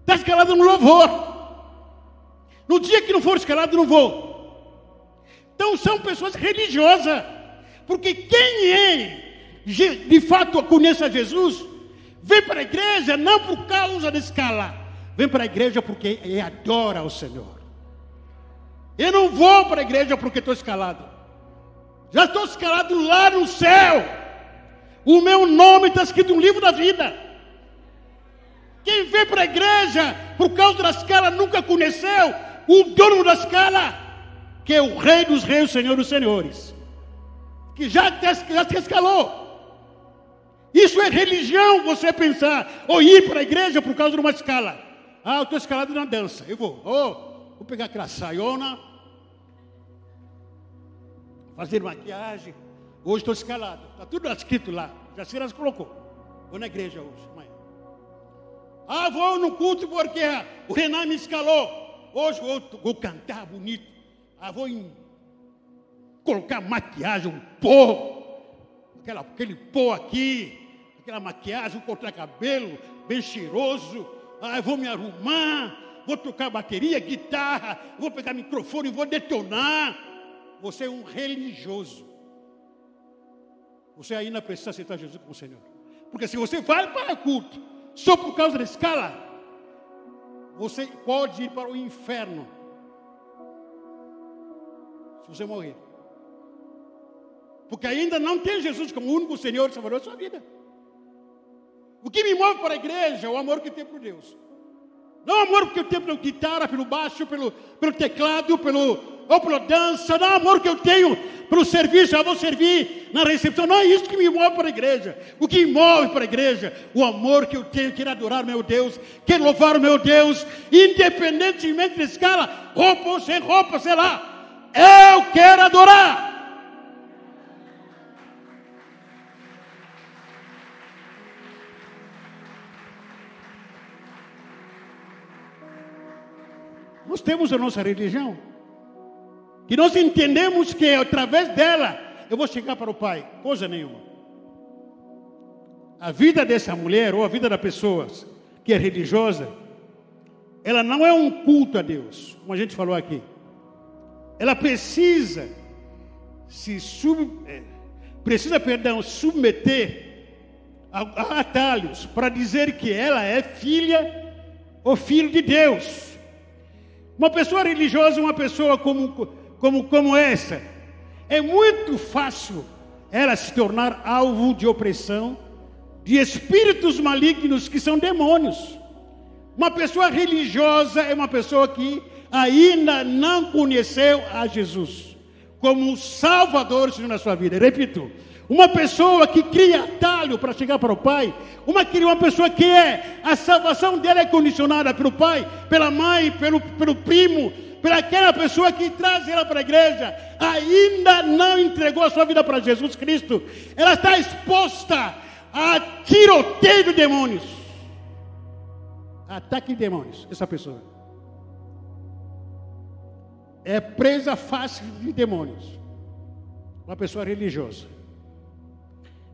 Está escalado no louvor. No dia que não for escalado, não vou. Então são pessoas religiosas. Porque quem é, de fato, conhece a Jesus, vem para a igreja não por causa da escala, vem para a igreja porque adora ao Senhor. Eu não vou para a igreja porque estou escalado. Já estou escalado lá no céu. O meu nome está escrito no livro da vida. Quem vem para a igreja por causa da escala nunca conheceu o dono da escala, que é o Rei dos Reis, o Senhor dos Senhores, que já te, te escalou. Isso é religião, você pensar, ou ir para a igreja por causa de uma escala. Ah, eu estou escalado na dança, eu vou, oh, vou pegar aquela saiona, fazer maquiagem. Hoje estou escalado, está tudo escrito lá, já se colocou. Vou na igreja hoje. Ah, vou no culto porque o Renan me escalou. Hoje vou, vou cantar bonito. Ah, vou em, colocar maquiagem, um pó. Aquela, aquele pó aqui. Aquela maquiagem, vou cortar cabelo, bem cheiroso. Ah, vou me arrumar. Vou tocar bateria, guitarra. Vou pegar microfone vou detonar. Você é um religioso. Você ainda precisa aceitar Jesus como Senhor. Porque se você vai para culto, só por causa da escala, você pode ir para o inferno. Se você morrer. Porque ainda não tem Jesus como único Senhor e Salvador da sua vida. O que me move para a igreja é o amor que tem por Deus. Não o amor que eu tenho pela guitarra, pelo baixo, pelo, pelo teclado, pelo, ou pela dança. Não amor que eu tenho pelo serviço. Eu vou servir na recepção. Não é isso que me move para a igreja. O que me move para a igreja, o amor que eu tenho, quero adorar meu Deus, quero louvar o meu Deus, independentemente de escala, roupa ou sem roupa, sei lá. Eu quero adorar. Nós temos a nossa religião. Que nós entendemos que através dela eu vou chegar para o Pai. Coisa nenhuma. A vida dessa mulher, ou a vida da pessoa que é religiosa, ela não é um culto a Deus, como a gente falou aqui. Ela precisa se sub, é, precisa, perdão, submeter a, a atalhos para dizer que ela é filha ou filho de Deus. Uma pessoa religiosa, uma pessoa como, como, como essa, é muito fácil ela se tornar alvo de opressão de espíritos malignos que são demônios. Uma pessoa religiosa é uma pessoa que ainda não conheceu a Jesus como Salvador na sua vida. Repito, uma pessoa que cria atalho para chegar para o Pai, uma, uma pessoa que é, a salvação dela é condicionada pelo pai, pela mãe, pelo, pelo primo, para aquela pessoa que traz ela para a igreja, ainda não entregou a sua vida para Jesus Cristo, ela está exposta a tiroteio de demônios. Ataque de demônios, essa pessoa. É presa fácil de demônios. Uma pessoa religiosa.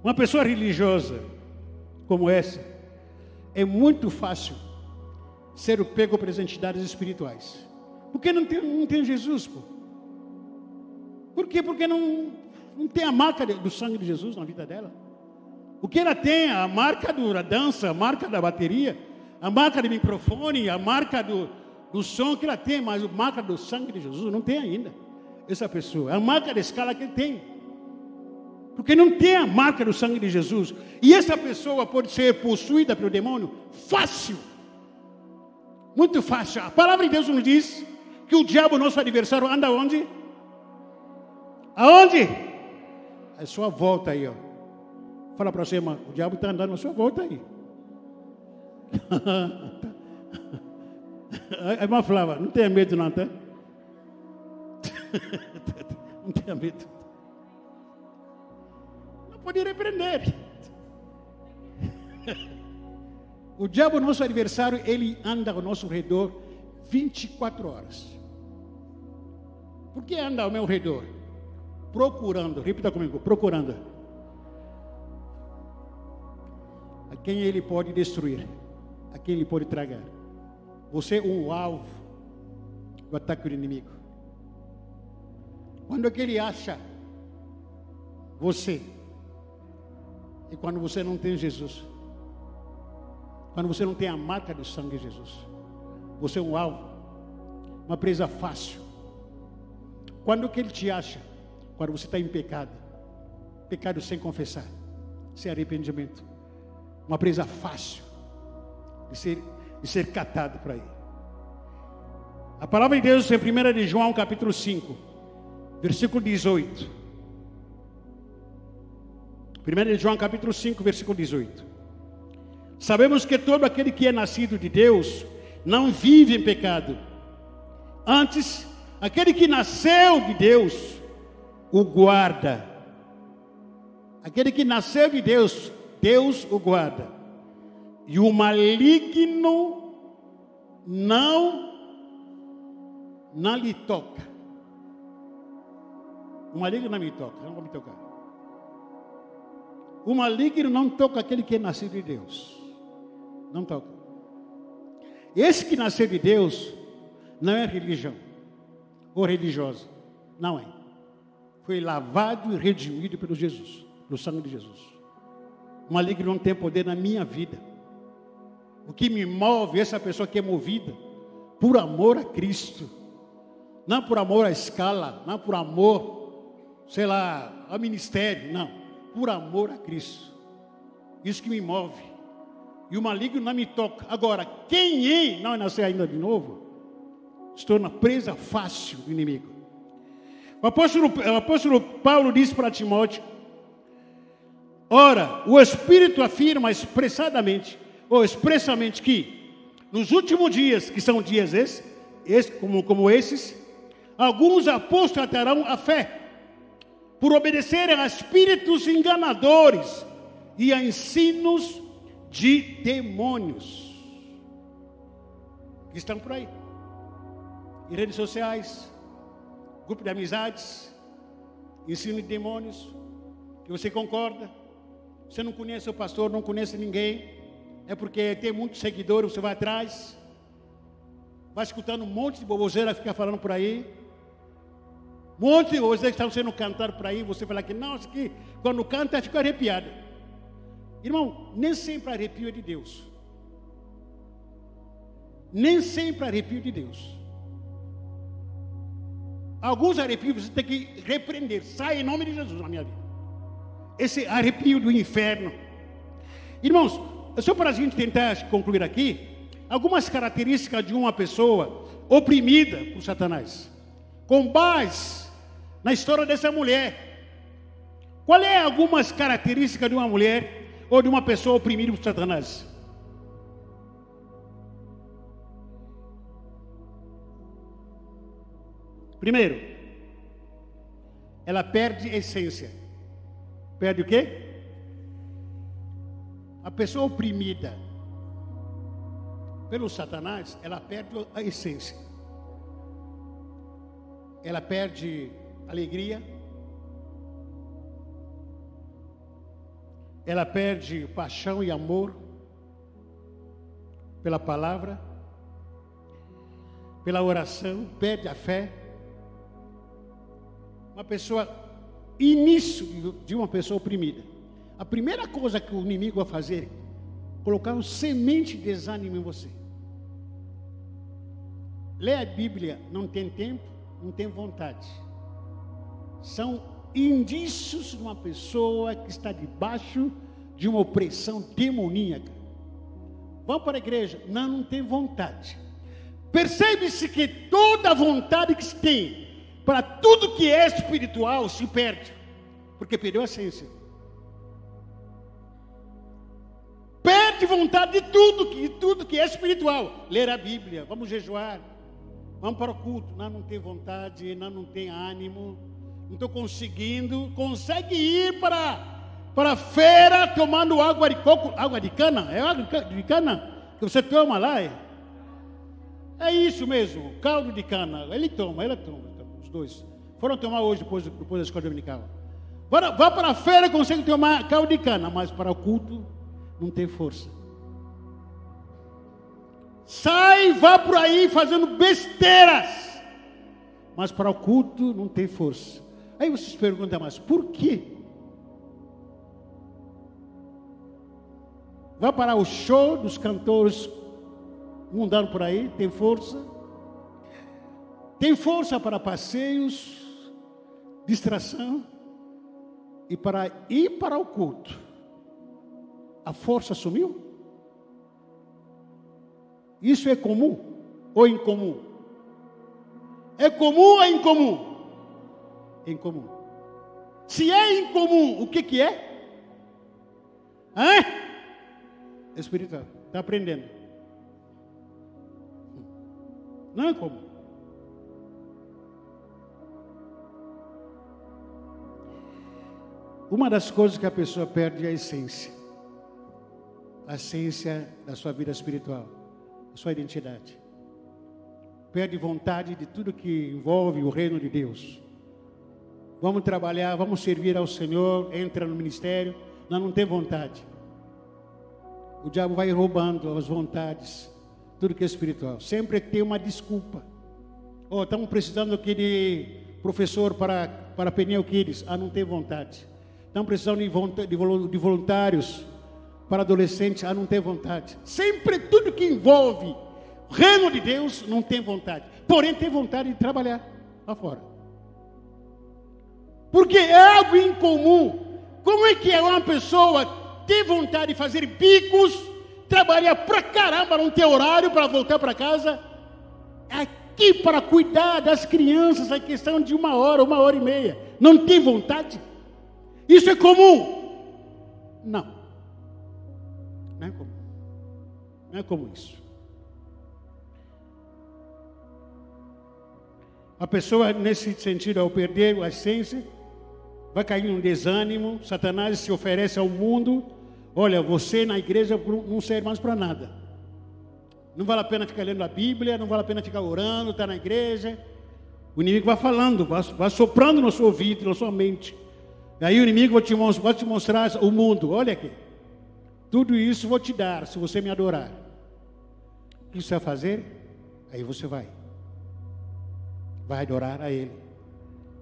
Uma pessoa religiosa como essa, é muito fácil ser o pego pelas entidades espirituais. Porque não tem, não tem Jesus, pô. Por quê? Porque não, não tem a marca do sangue de Jesus na vida dela. O que ela tem? A marca do, da dança, a marca da bateria, a marca do microfone, a marca do, do som que ela tem, mas a marca do sangue de Jesus não tem ainda. Essa pessoa, a marca da escala que ele tem. Porque não tem a marca do sangue de Jesus. E essa pessoa pode ser possuída pelo demônio fácil. Muito fácil. A palavra de Deus nos diz que o diabo, nosso adversário, anda onde? Aonde? A sua volta aí, ó. Fala para você, irmão, o diabo está andando na sua volta aí. A irmã falava, não tenha medo não, tá? Não tenha medo. Não pode repreender. O diabo, nosso adversário, ele anda ao nosso redor 24 horas. Por que anda ao meu redor? Procurando, repita comigo, procurando. A quem ele pode destruir, a quem ele pode tragar. Você é um alvo do ataque do inimigo. Quando é que ele acha você? E quando você não tem Jesus. Quando você não tem a marca do sangue de Jesus. Você é um alvo. Uma presa fácil. Quando que ele te acha? Quando você está em pecado. Pecado sem confessar. Sem arrependimento. Uma presa fácil. De ser de ser catado por aí. A palavra de Deus em 1 de João capítulo 5, versículo 18. 1 de João capítulo 5, versículo 18. Sabemos que todo aquele que é nascido de Deus não vive em pecado. Antes, aquele que nasceu de Deus o guarda. Aquele que nasceu de Deus, Deus o guarda e o maligno não não lhe toca. O maligno não me toca, não vai me tocar. O maligno não toca aquele que é nascido de Deus. Não toca. Esse que nasceu de Deus não é religião ou religiosa. Não é. Foi lavado e redimido pelo Jesus, pelo sangue de Jesus. O maligno não tem poder na minha vida. O que me move, essa pessoa que é movida por amor a Cristo, não por amor à escala, não por amor, sei lá, ao ministério, não, por amor a Cristo. Isso que me move. E o maligno não me toca. Agora, quem é, não é nascer ainda de novo, se torna presa fácil do inimigo. O apóstolo, o apóstolo Paulo disse para Timóteo: Ora, o Espírito afirma expressadamente ou expressamente que nos últimos dias, que são dias esses, esse, como, como esses, alguns apostatarão a fé, por obedecerem a espíritos enganadores e a ensinos de demônios que estão por aí. Em redes sociais, grupo de amizades, ensino de demônios, que você concorda, você não conhece o pastor, não conhece ninguém, é porque tem muitos seguidores, você vai atrás, vai escutando um monte de boboseira ficar falando por aí. Um monte de boboseira que estão sendo cantar por aí, você fala que não, isso quando canta, fica arrepiado. Irmão, nem sempre arrepio é de Deus. Nem sempre arrepio de Deus. Alguns arrepios você tem que repreender. Sai em nome de Jesus na minha vida. Esse arrepio do inferno. Irmãos, só para a gente tentar concluir aqui, algumas características de uma pessoa oprimida por Satanás, com base na história dessa mulher. Qual é algumas características de uma mulher ou de uma pessoa oprimida por Satanás? Primeiro, ela perde essência. Perde o quê? A pessoa oprimida pelo Satanás, ela perde a essência. Ela perde alegria. Ela perde paixão e amor pela palavra, pela oração, perde a fé. Uma pessoa, início de uma pessoa oprimida. A primeira coisa que o inimigo vai fazer é colocar um semente de desânimo em você. Ler a Bíblia não tem tempo, não tem vontade. São indícios de uma pessoa que está debaixo de uma opressão demoníaca. Vamos para a igreja? Não, não tem vontade. Percebe-se que toda vontade que se tem para tudo que é espiritual se perde, porque perdeu a essência. Perde vontade de tudo, de tudo que é espiritual. Ler a Bíblia, vamos jejuar, vamos para o culto. Não, não tem vontade, não, não tem ânimo, não estou conseguindo. Consegue ir para para a feira tomando água de coco, água de cana? É água de cana que você toma lá? É, é isso mesmo, caldo de cana. Ele toma, ela toma, os dois. Foram tomar hoje depois, depois da escola dominical. Vá, para a feira, consegue tomar caldo de cana, mas para o culto não tem força. Sai, vá por aí fazendo besteiras, mas para o culto não tem força. Aí vocês perguntam, mas por quê? Vai para o show dos cantores mundando por aí, tem força. Tem força para passeios, distração e para ir para o culto. A força sumiu? Isso é comum ou incomum? É comum ou incomum? Incomum. Se é incomum, o que, que é? Hã? Espiritual. Está aprendendo. Não é comum. Uma das coisas que a pessoa perde é a essência. A essência da sua vida espiritual sua identidade. Perde vontade de tudo que envolve o reino de Deus. Vamos trabalhar, vamos servir ao Senhor, entra no ministério, nós não tem vontade. O diabo vai roubando as vontades, tudo que é espiritual. Sempre tem uma desculpa. Oh, estamos precisando aqui de professor para, para pneu Kids. Ah, não tem vontade. Estamos precisando de, voluntários para adolescente a não ter vontade. Sempre tudo que envolve o reino de Deus não tem vontade. Porém, tem vontade de trabalhar lá fora. Porque é algo incomum. Como é que é uma pessoa ter vontade de fazer bicos, trabalhar pra caramba, não ter horário para voltar para casa? Aqui para cuidar das crianças, a questão de uma hora, uma hora e meia. Não tem vontade? Isso é comum? Não. Não é como, não é como isso. A pessoa, nesse sentido, ao perder a essência, vai cair num desânimo. Satanás se oferece ao mundo: olha, você na igreja não serve mais para nada. Não vale a pena ficar lendo a Bíblia, não vale a pena ficar orando, estar tá na igreja. O inimigo vai falando, vai, vai soprando no seu ouvido, na sua mente. E aí o inimigo vai te, te mostrar o mundo. Olha aqui. Tudo isso vou te dar se você me adorar. O que você vai fazer? Aí você vai. Vai adorar a Ele.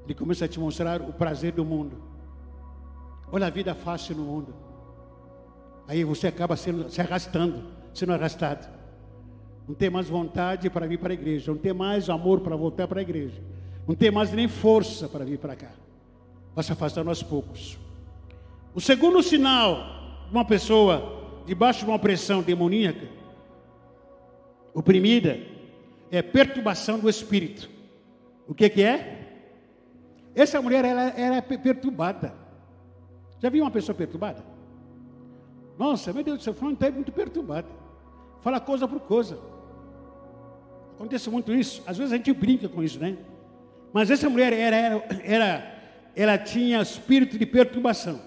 Ele começa a te mostrar o prazer do mundo. Olha a vida fácil no mundo. Aí você acaba sendo, se arrastando, sendo arrastado. Não tem mais vontade para vir para a igreja. Não tem mais amor para voltar para a igreja. Não tem mais nem força para vir para cá. Vai se afastando aos poucos. O segundo sinal uma pessoa debaixo de uma opressão demoníaca, oprimida, é perturbação do espírito. O que, que é? Essa mulher ela, é perturbada. Já viu uma pessoa perturbada? Nossa, meu Deus do céu, falando está muito perturbada. Fala coisa por coisa. Acontece muito isso. Às vezes a gente brinca com isso, né? Mas essa mulher era, era, era, ela tinha espírito de perturbação.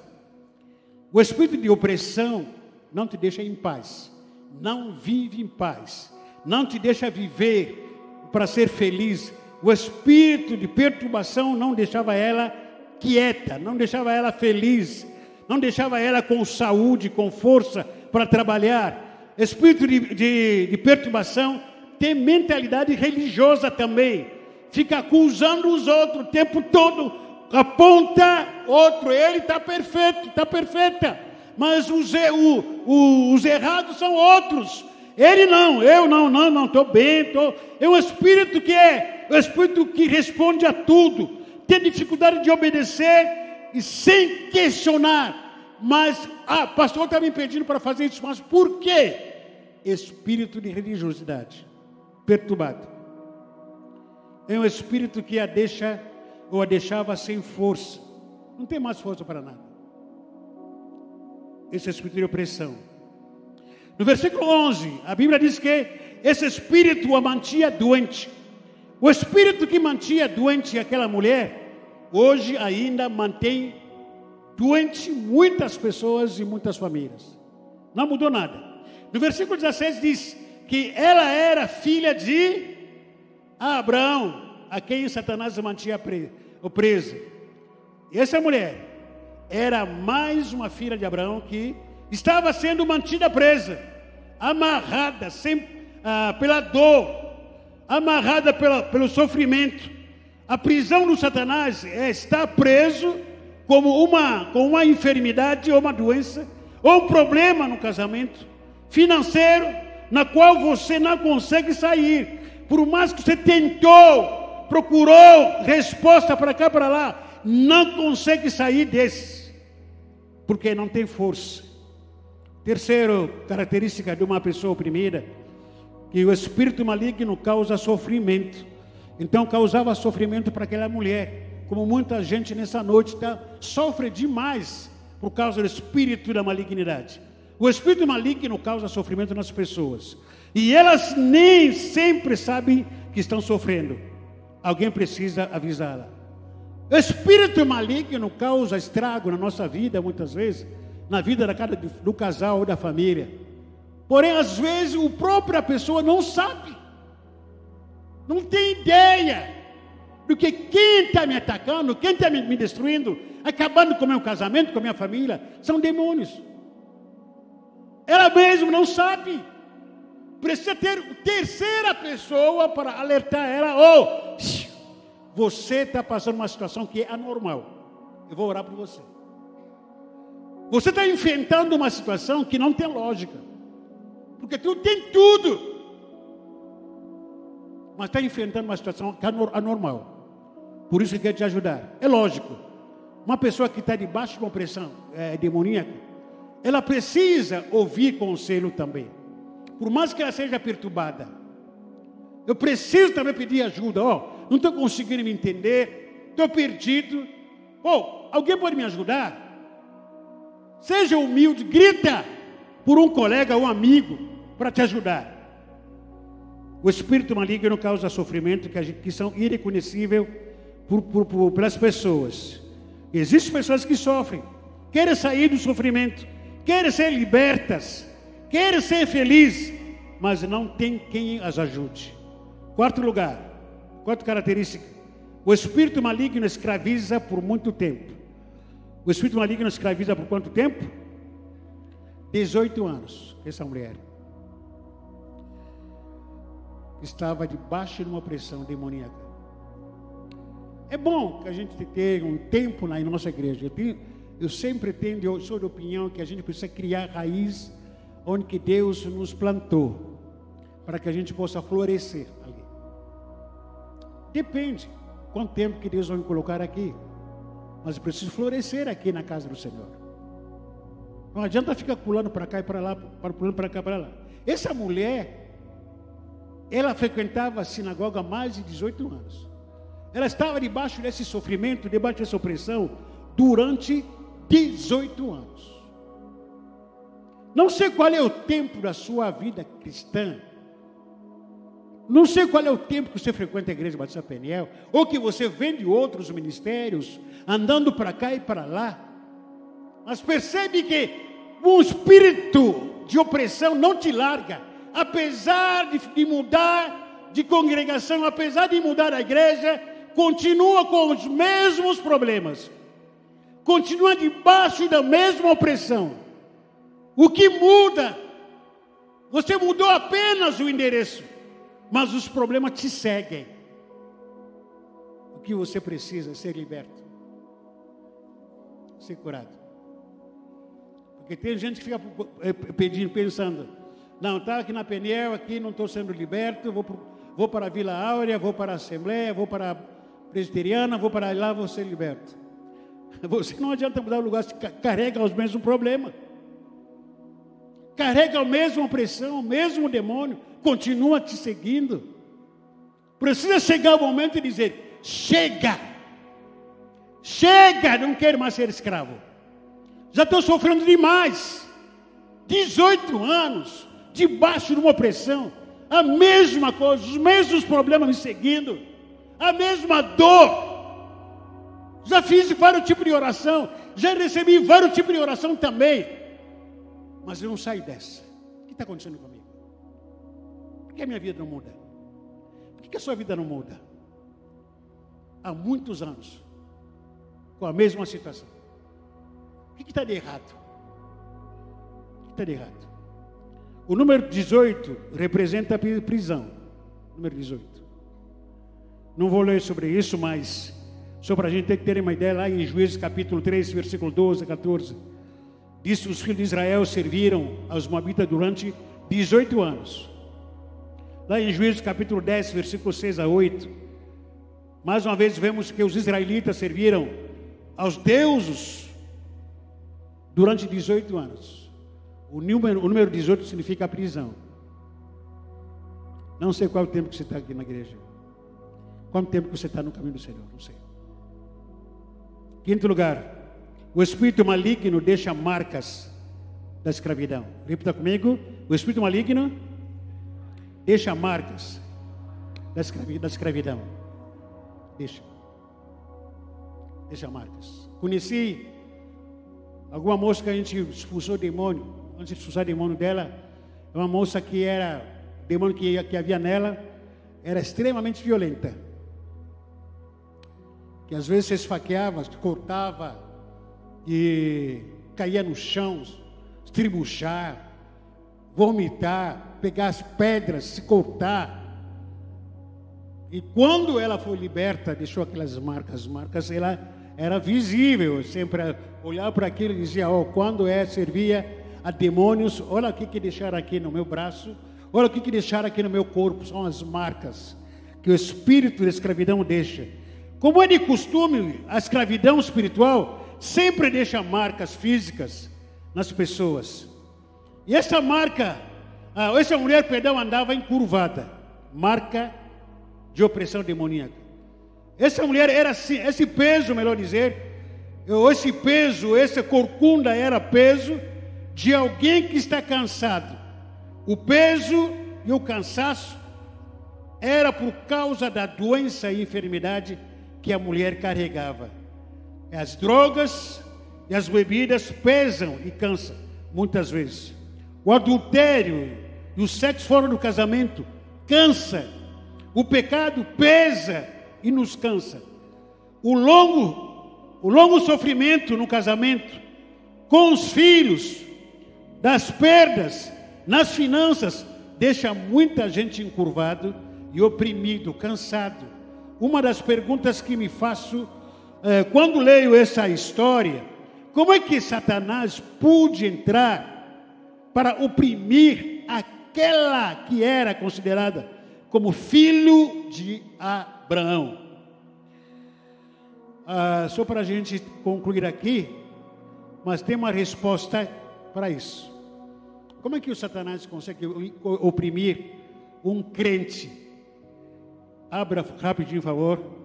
O espírito de opressão não te deixa em paz. Não vive em paz. Não te deixa viver para ser feliz. O espírito de perturbação não deixava ela quieta, não deixava ela feliz, não deixava ela com saúde, com força para trabalhar. Espírito de, de, de perturbação tem mentalidade religiosa também, fica acusando os outros o tempo todo, aponta outro, ele está perfeito, está perfeita, mas os, o, o, os errados são outros. Ele não, eu não, não, não, estou bem, tô, é um espírito que é, o um espírito que responde a tudo, tem dificuldade de obedecer e sem questionar. Mas, ah, pastor está me pedindo para fazer isso, mas por quê? Espírito de religiosidade perturbado. É um espírito que a deixa ou a deixava sem força. Não tem mais força para nada. Esse espírito de opressão. No versículo 11, a Bíblia diz que esse espírito a mantinha doente. O espírito que mantinha doente aquela mulher, hoje ainda mantém doente muitas pessoas e muitas famílias. Não mudou nada. No versículo 16 diz que ela era filha de Abraão, a quem Satanás mantinha presa. E essa mulher era mais uma filha de Abraão que estava sendo mantida presa, amarrada sem, ah, pela dor, amarrada pela, pelo sofrimento. A prisão do Satanás é estar preso como uma, com uma enfermidade ou uma doença, ou um problema no casamento, financeiro, na qual você não consegue sair. Por mais que você tentou, procurou resposta para cá, para lá, não consegue sair desse, porque não tem força. Terceiro característica de uma pessoa oprimida que o espírito maligno causa sofrimento. Então causava sofrimento para aquela mulher, como muita gente nessa noite tá, sofre demais por causa do espírito da malignidade. O espírito maligno causa sofrimento nas pessoas. E elas nem sempre sabem que estão sofrendo. Alguém precisa avisá-la. O espírito maligno causa estrago na nossa vida, muitas vezes, na vida da cada, do casal ou da família. Porém, às vezes, a própria pessoa não sabe, não tem ideia do que quem está me atacando, quem está me, me destruindo, acabando com o meu casamento, com a minha família, são demônios. Ela mesma não sabe. Precisa ter terceira pessoa para alertar ela. Oh, você está passando uma situação que é anormal. Eu vou orar por você. Você está enfrentando uma situação que não tem lógica. Porque tu tem tudo. Mas está enfrentando uma situação que é anormal. Por isso que quer te ajudar. É lógico. Uma pessoa que está debaixo de uma opressão é, demoníaca, ela precisa ouvir conselho também. Por mais que ela seja perturbada. Eu preciso também pedir ajuda. Ó, oh, não estou conseguindo me entender. Estou perdido. Oh, alguém pode me ajudar? Seja humilde, grita por um colega ou um amigo para te ajudar. O espírito maligno causa sofrimento que, gente, que são irreconhecíveis por, por, por, pelas pessoas. Existem pessoas que sofrem, querem sair do sofrimento, querem ser libertas, querem ser felizes, mas não tem quem as ajude. Quarto lugar, quarta característica: o espírito maligno escraviza por muito tempo. O espírito maligno escraviza por quanto tempo? 18 anos, essa mulher estava debaixo de uma pressão demoníaca. É bom que a gente tenha um tempo na nossa igreja. Eu, tenho, eu sempre tenho, eu sou de opinião que a gente precisa criar raiz onde que Deus nos plantou, para que a gente possa florescer. Depende quanto tempo que Deus vai me colocar aqui. Mas eu preciso florescer aqui na casa do Senhor. Não adianta ficar pulando para cá e para lá, pulando para cá e para lá. Essa mulher, ela frequentava a sinagoga há mais de 18 anos. Ela estava debaixo desse sofrimento, debaixo dessa opressão, durante 18 anos. Não sei qual é o tempo da sua vida cristã, Não sei qual é o tempo que você frequenta a igreja Batista Peniel, ou que você vem de outros ministérios, andando para cá e para lá. Mas percebe que um espírito de opressão não te larga, apesar de, de mudar de congregação, apesar de mudar a igreja, continua com os mesmos problemas, continua debaixo da mesma opressão. O que muda? Você mudou apenas o endereço, mas os problemas te seguem. O que você precisa é ser liberto, ser curado. Porque tem gente que fica eh, pedindo, pensando, não, está aqui na Peniel, aqui não estou sendo liberto, vou, vou para a Vila Áurea, vou para a Assembleia, vou para presbiteriana, vou para lá, vou ser liberto. Você não adianta mudar o lugar, carrega os mesmos problemas. Carrega a mesma opressão, o mesmo demônio, continua te seguindo. Precisa chegar o momento de dizer: chega, chega, não quero mais ser escravo. Já estou sofrendo demais. 18 anos, debaixo de uma opressão, a mesma coisa, os mesmos problemas me seguindo a mesma dor. Já fiz vários tipos de oração, já recebi vários tipos de oração também, mas eu não saio dessa. O que está acontecendo comigo? Por que a minha vida não muda? Por que a sua vida não muda? Há muitos anos, com a mesma situação. O que está de errado? O que está de errado? O número 18 representa a prisão. Número 18. Não vou ler sobre isso, mas só para a gente ter uma ideia, lá em Juízes capítulo 3, versículo 12 a 14, diz que os filhos de Israel serviram aos Moabitas durante 18 anos. Lá em Juízes capítulo 10, versículo 6 a 8, mais uma vez vemos que os israelitas serviram aos deuses durante 18 anos. O número, o número 18 significa prisão. Não sei qual é o tempo que você está aqui na igreja. Quanto tempo você está no caminho do Senhor? Não sei. Quinto lugar, o espírito maligno deixa marcas da escravidão. Repita comigo: o espírito maligno deixa marcas da escravidão. Deixa. Deixa marcas. Conheci alguma moça que a gente expulsou demônio. Antes de expulsar demônio dela, uma moça que era, demônio que, que havia nela, era extremamente violenta que às vezes se esfaqueava, cortava e caía no chão, estribuchar, vomitar, pegar as pedras, se cortar. E quando ela foi liberta, deixou aquelas marcas, as marcas, ela era visível, sempre olhava para aquilo e dizia, oh, quando é, servia a demônios, olha o que, que deixaram aqui no meu braço, olha o que, que deixaram aqui no meu corpo, são as marcas que o espírito da escravidão deixa. Como é de costume, a escravidão espiritual sempre deixa marcas físicas nas pessoas. E essa marca, ah, essa mulher, perdão, andava encurvada, marca de opressão demoníaca. Essa mulher era assim, esse peso, melhor dizer, esse peso, essa corcunda era peso de alguém que está cansado. O peso e o cansaço era por causa da doença e enfermidade que a mulher carregava. As drogas e as bebidas pesam e cansam, muitas vezes. O adultério e o sexo fora do casamento cansa. O pecado pesa e nos cansa. O longo, o longo sofrimento no casamento, com os filhos, das perdas, nas finanças, deixa muita gente encurvado e oprimido, cansado uma das perguntas que me faço é, quando leio essa história: como é que Satanás pôde entrar para oprimir aquela que era considerada como filho de Abraão? Ah, só para a gente concluir aqui, mas tem uma resposta para isso. Como é que o Satanás consegue oprimir um crente? Abra rapidinho, por favor.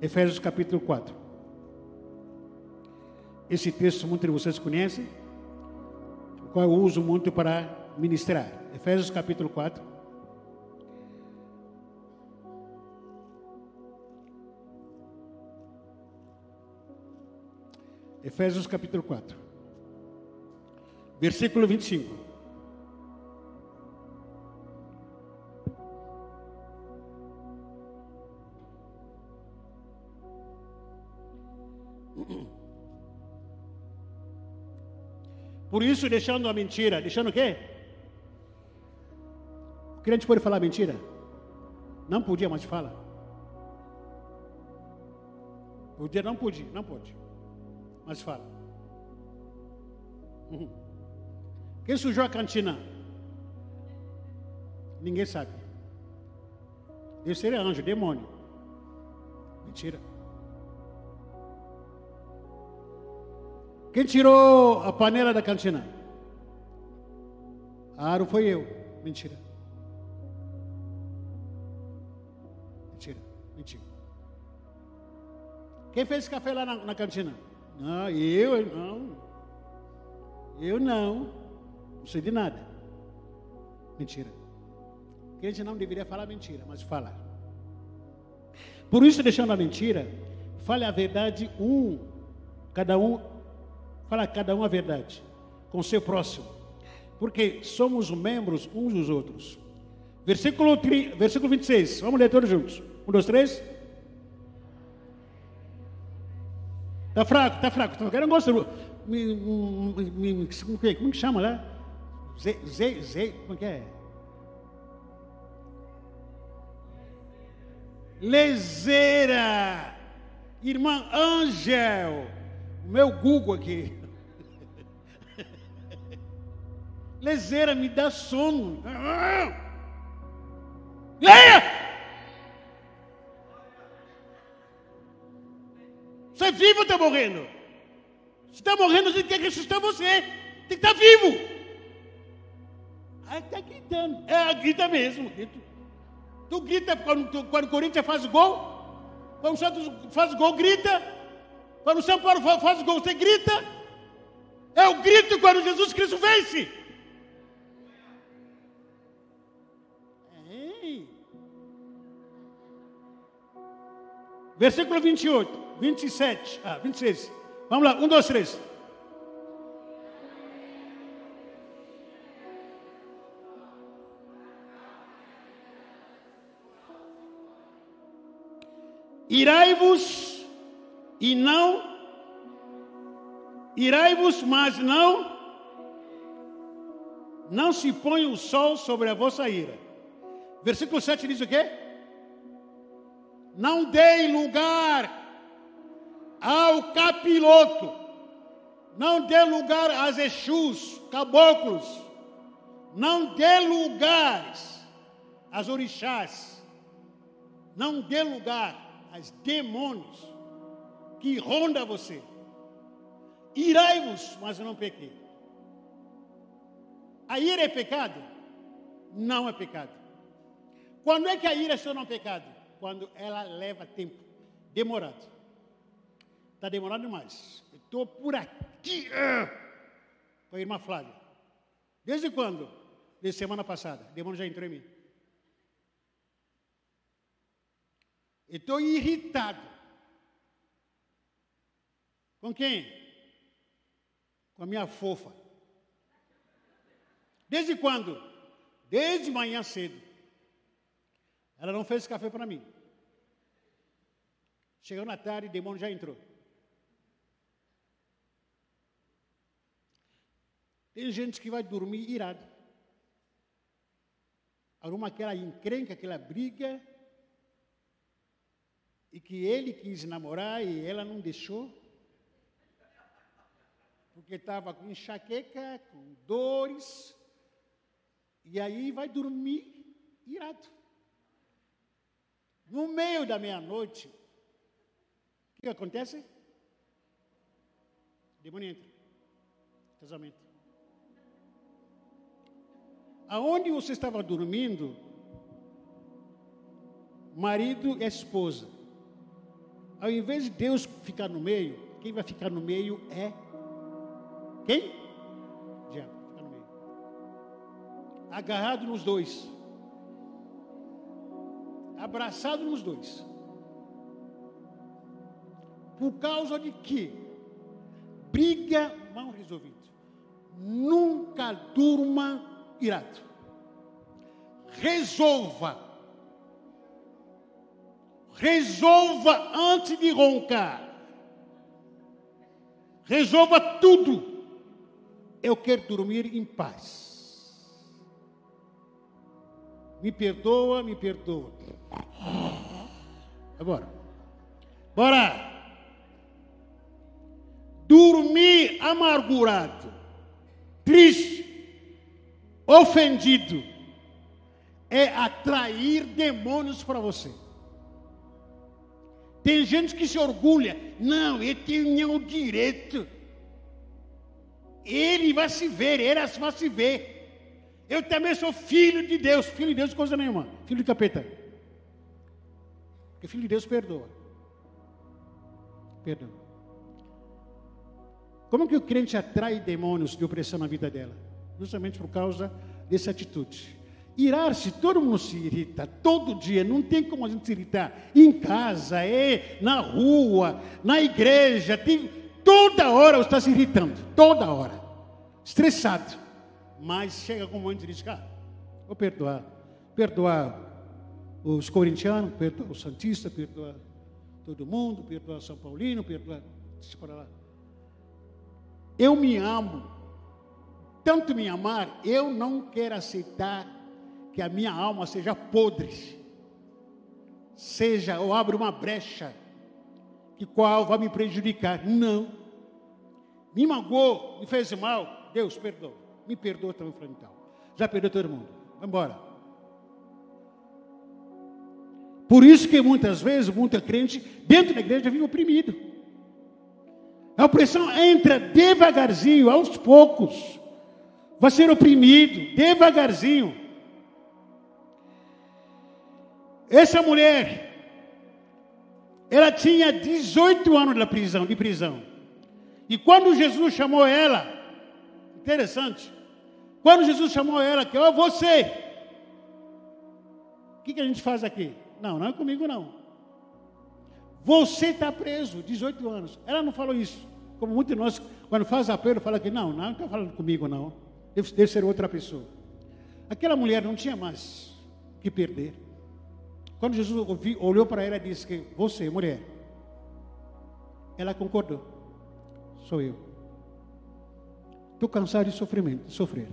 Efésios capítulo 4. Esse texto muitos de vocês conhecem, o qual eu uso muito para ministrar. Efésios capítulo 4. Efésios capítulo 4. Versículo 25. Por isso, deixando a mentira, deixando o quê? O crente pode falar mentira? Não podia, mas fala. Podia, não podia, não pode. Mas fala. Uhum. Quem sujou a cantina? Ninguém sabe. Deve ser anjo, demônio. Mentira. Quem tirou a panela da cantina? Ah, não foi eu. Mentira. Mentira. Mentira. Quem fez café lá na, na cantina? Não, eu não. Eu não. Não sei de nada. Mentira. Crente não deveria falar mentira, mas falar. Por isso, deixando a mentira, fale a verdade um, cada um Fala cada um a verdade com seu próximo, porque somos membros uns dos outros. Versículo, 3, versículo 26, vamos ler todos juntos. Um, dois, três. Está fraco, está fraco. Tá, eu não gosto. Me, me, como, que, chama lá? Zé, Zé, Zé, como que é? Lezeira. Irmã Ângel. O meu Google aqui. Lezeira me dá sono. Leia! Você é vivo ou está morrendo? Se está morrendo, a gente quer ressuscitar você. Tem que estar tá vivo. Aí está gritando. É, grita mesmo. Grito. Tu grita quando, quando o Corinthians faz gol. Quando o Santos faz gol, grita. Quando o São Paulo faz gol, você grita. É o grito quando Jesus Cristo vence. Versículo 28, 27, ah, 26. Vamos lá, um, dois, três. Irai-vos e não, irai-vos, mas não, não se põe o sol sobre a vossa ira. Versículo 7 diz o quê? Não dei lugar ao capiloto, não dê lugar às Exus, caboclos, não dê lugares às orixás, não dê lugar aos demônios que ronda você. Irai-vos, mas não pequei. A ira é pecado? Não é pecado. Quando é que a ira se torna um pecado? Quando ela leva tempo, demorado. Está demorando demais. Estou por aqui uh, com a irmã Flávia. Desde quando? Desde semana passada. O demônio já entrou em mim. Estou irritado. Com quem? Com a minha fofa. Desde quando? Desde manhã cedo. Ela não fez café para mim. Chegou na tarde, o demônio já entrou. Tem gente que vai dormir irado. Arruma aquela encrenca, aquela briga, e que ele quis namorar e ela não deixou, porque estava com enxaqueca, com dores, e aí vai dormir irado. No meio da meia-noite, que acontece? O demônio entra. Casamento. Aonde você estava dormindo, marido e esposa. Ao invés de Deus ficar no meio, quem vai ficar no meio é quem? Diabo, fica no meio. Agarrado nos dois. Abraçado nos dois. Por causa de que briga mal resolvida. Nunca durma irado. Resolva. Resolva antes de roncar. Resolva tudo. Eu quero dormir em paz. Me perdoa, me perdoa. Agora. Bora. Dormir amargurado, triste, ofendido, é atrair demônios para você. Tem gente que se orgulha, não, ele tem o direito. Ele vai se ver, ele vai se ver. Eu também sou filho de Deus. Filho de Deus, coisa nenhuma. Filho de capeta. Porque filho de Deus perdoa. Perdoa. Como que o crente atrai demônios de opressão na vida dela? Justamente por causa dessa atitude. Irar-se, todo mundo se irrita, todo dia, não tem como a gente se irritar. Em casa, é, na rua, na igreja, tem, toda hora você está se irritando, toda hora. Estressado. Mas chega com um monte de diz, ah, vou perdoar. Perdoar os corintianos, perdoar os santistas, perdoar todo mundo, perdoar São Paulino, perdoar. Deixa para lá. Eu me amo. Tanto me amar, eu não quero aceitar que a minha alma seja podre. Seja, ou abra uma brecha, que qual vai me prejudicar. Não. Me magoou, me fez mal. Deus, perdoa. Me perdoa também, então. Já perdoou todo mundo. Vai embora. Por isso que muitas vezes, muita crente, dentro da igreja, vive oprimido. A opressão entra devagarzinho, aos poucos. Vai ser oprimido, devagarzinho. Essa mulher, ela tinha 18 anos de prisão, de prisão. E quando Jesus chamou ela, interessante, quando Jesus chamou ela, que ó, você, o que, que a gente faz aqui? Não, não é comigo não. Você está preso, 18 anos. Ela não falou isso. Como muitos de nós, quando faz apelo, fala que não, não está falando comigo, não. Deve, deve ser outra pessoa. Aquela mulher não tinha mais que perder. Quando Jesus ouvi, olhou para ela e disse que você, mulher, ela concordou. Sou eu. Estou cansado de sofrimento, de sofrer.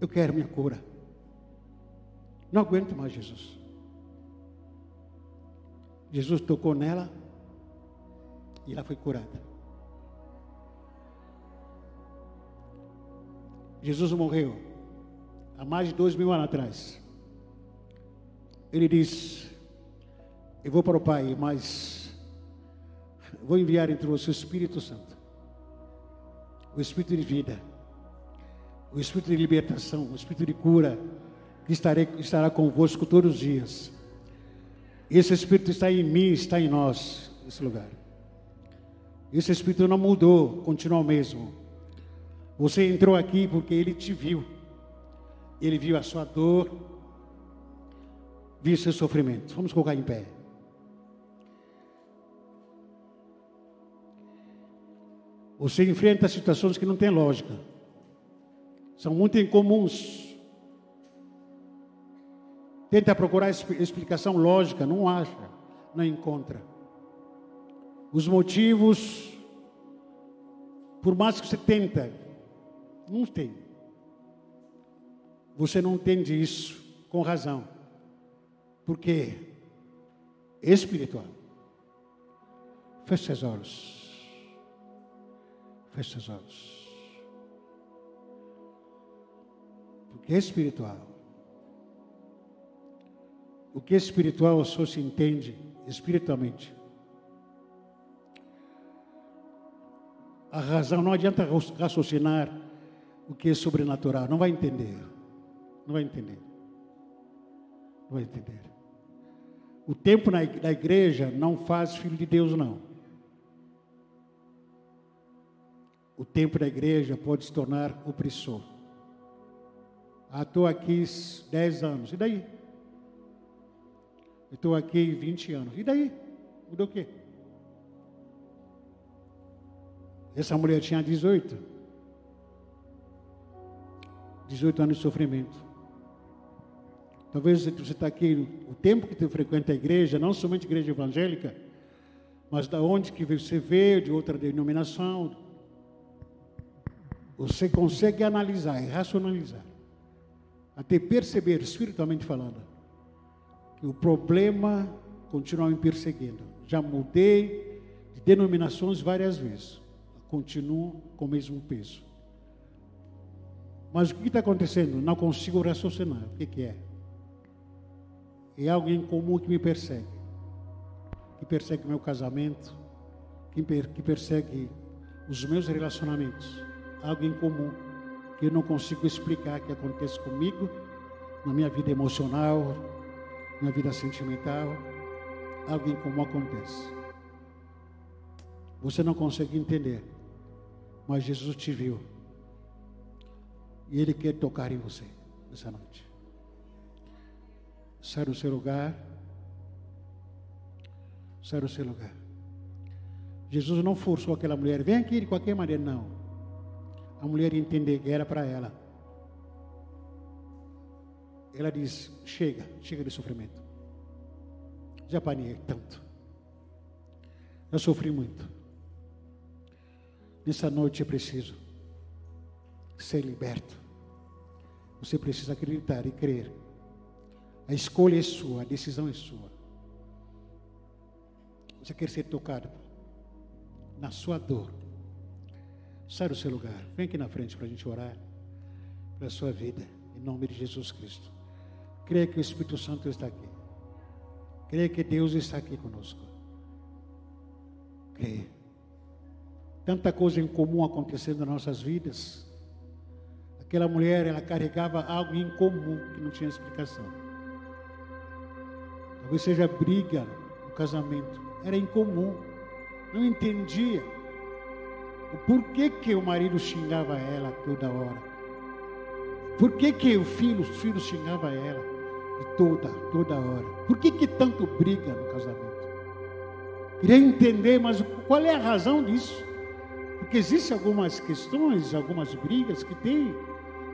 Eu quero minha cura. Não aguento mais Jesus. Jesus tocou nela e ela foi curada. Jesus morreu há mais de dois mil anos atrás. Ele disse: Eu vou para o Pai, mas vou enviar entre você o Espírito Santo, o Espírito de vida, o Espírito de libertação, o Espírito de cura, que estarei, estará convosco todos os dias esse Espírito está em mim, está em nós, esse lugar. Esse Espírito não mudou, continua o mesmo. Você entrou aqui porque Ele te viu. Ele viu a sua dor, viu seu sofrimento. Vamos colocar em pé. Você enfrenta situações que não têm lógica. São muito incomuns. Tenta procurar explicação lógica, não acha, não encontra. Os motivos, por mais que você tenta, não tem. Você não entende isso com razão. Porque é espiritual. Feche seus olhos. Feche seus olhos. Porque é espiritual. O que é espiritual só se entende espiritualmente. A razão não adianta raciocinar o que é sobrenatural, não vai entender. Não vai entender. Não vai entender. O tempo na igreja não faz filho de Deus, não. O tempo da igreja pode se tornar opressor. Ah, estou aqui 10 anos. E daí? Estou aqui 20 anos. E daí? Mudou o quê? Essa mulher tinha 18. 18 anos de sofrimento. Talvez você está aqui, o tempo que você frequenta a igreja, não somente a igreja evangélica, mas da onde que você veio, de outra denominação, você consegue analisar e racionalizar, até perceber, espiritualmente falando, que o problema continua me perseguindo. Já mudei de denominações várias vezes, continuo com o mesmo peso. Mas o que está acontecendo? Não consigo raciocinar. O que, que é? É alguém comum que me persegue. Que persegue meu casamento, que, per que persegue os meus relacionamentos. Algo comum que eu não consigo explicar que acontece comigo na minha vida emocional, na vida sentimental. Algo comum acontece. Você não consegue entender, mas Jesus te viu. E Ele quer tocar em você nessa noite sai do seu lugar. Sai do seu lugar. Jesus não forçou aquela mulher, vem aqui de qualquer maneira, não. A mulher entender que era para ela. Ela diz: chega, chega de sofrimento. Já apanhei tanto. Já sofri muito. Nessa noite é preciso ser liberto. Você precisa acreditar e crer a escolha é sua, a decisão é sua. Você quer ser tocado na sua dor. Sai do seu lugar. Vem aqui na frente para a gente orar pela sua vida. Em nome de Jesus Cristo. Creia que o Espírito Santo está aqui. Creia que Deus está aqui conosco. Creia. Tanta coisa em comum acontecendo nas nossas vidas. Aquela mulher, ela carregava algo em comum que não tinha explicação. Talvez seja briga no casamento. Era incomum. Não entendia o porquê que o marido xingava ela toda hora. Por que, que o filho, os filhos xingavam ela toda, toda hora? Por que, que tanto briga no casamento? Queria entender, mas qual é a razão disso? Porque existem algumas questões, algumas brigas que têm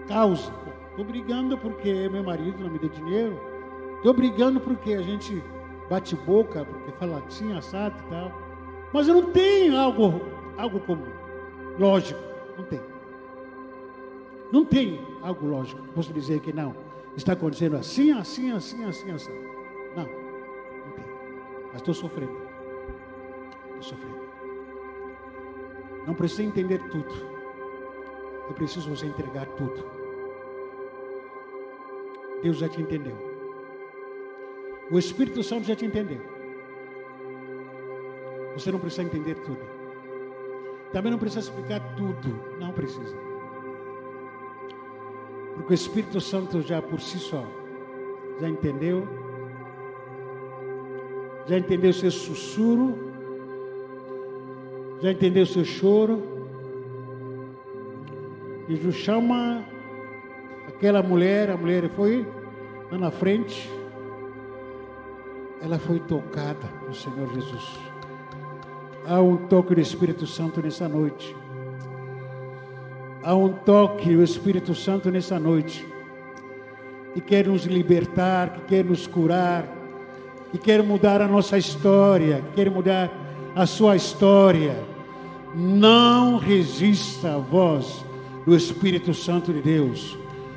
causa. Estou brigando porque meu marido não me deu dinheiro, Estou brigando porque a gente bate boca, porque fala assim, assado e tal. Mas eu não tenho algo, algo comum. Lógico, não tem. Não tem algo lógico. Posso dizer que não. Está acontecendo assim, assim, assim, assim, assim. Não, não tem. Mas estou sofrendo. Estou sofrendo. Não precisa entender tudo. Eu preciso você entregar tudo. Deus já te entendeu. O Espírito Santo já te entendeu. Você não precisa entender tudo. Também não precisa explicar tudo. Não precisa. Porque o Espírito Santo já por si só já entendeu. Já entendeu seu sussurro. Já entendeu seu choro. Jesus chama aquela mulher, a mulher foi lá na frente ela foi tocada pelo Senhor Jesus. Há um toque do Espírito Santo nessa noite. Há um toque do Espírito Santo nessa noite. Que quer nos libertar, que quer nos curar, que quer mudar a nossa história, que quer mudar a sua história. Não resista à voz do Espírito Santo de Deus.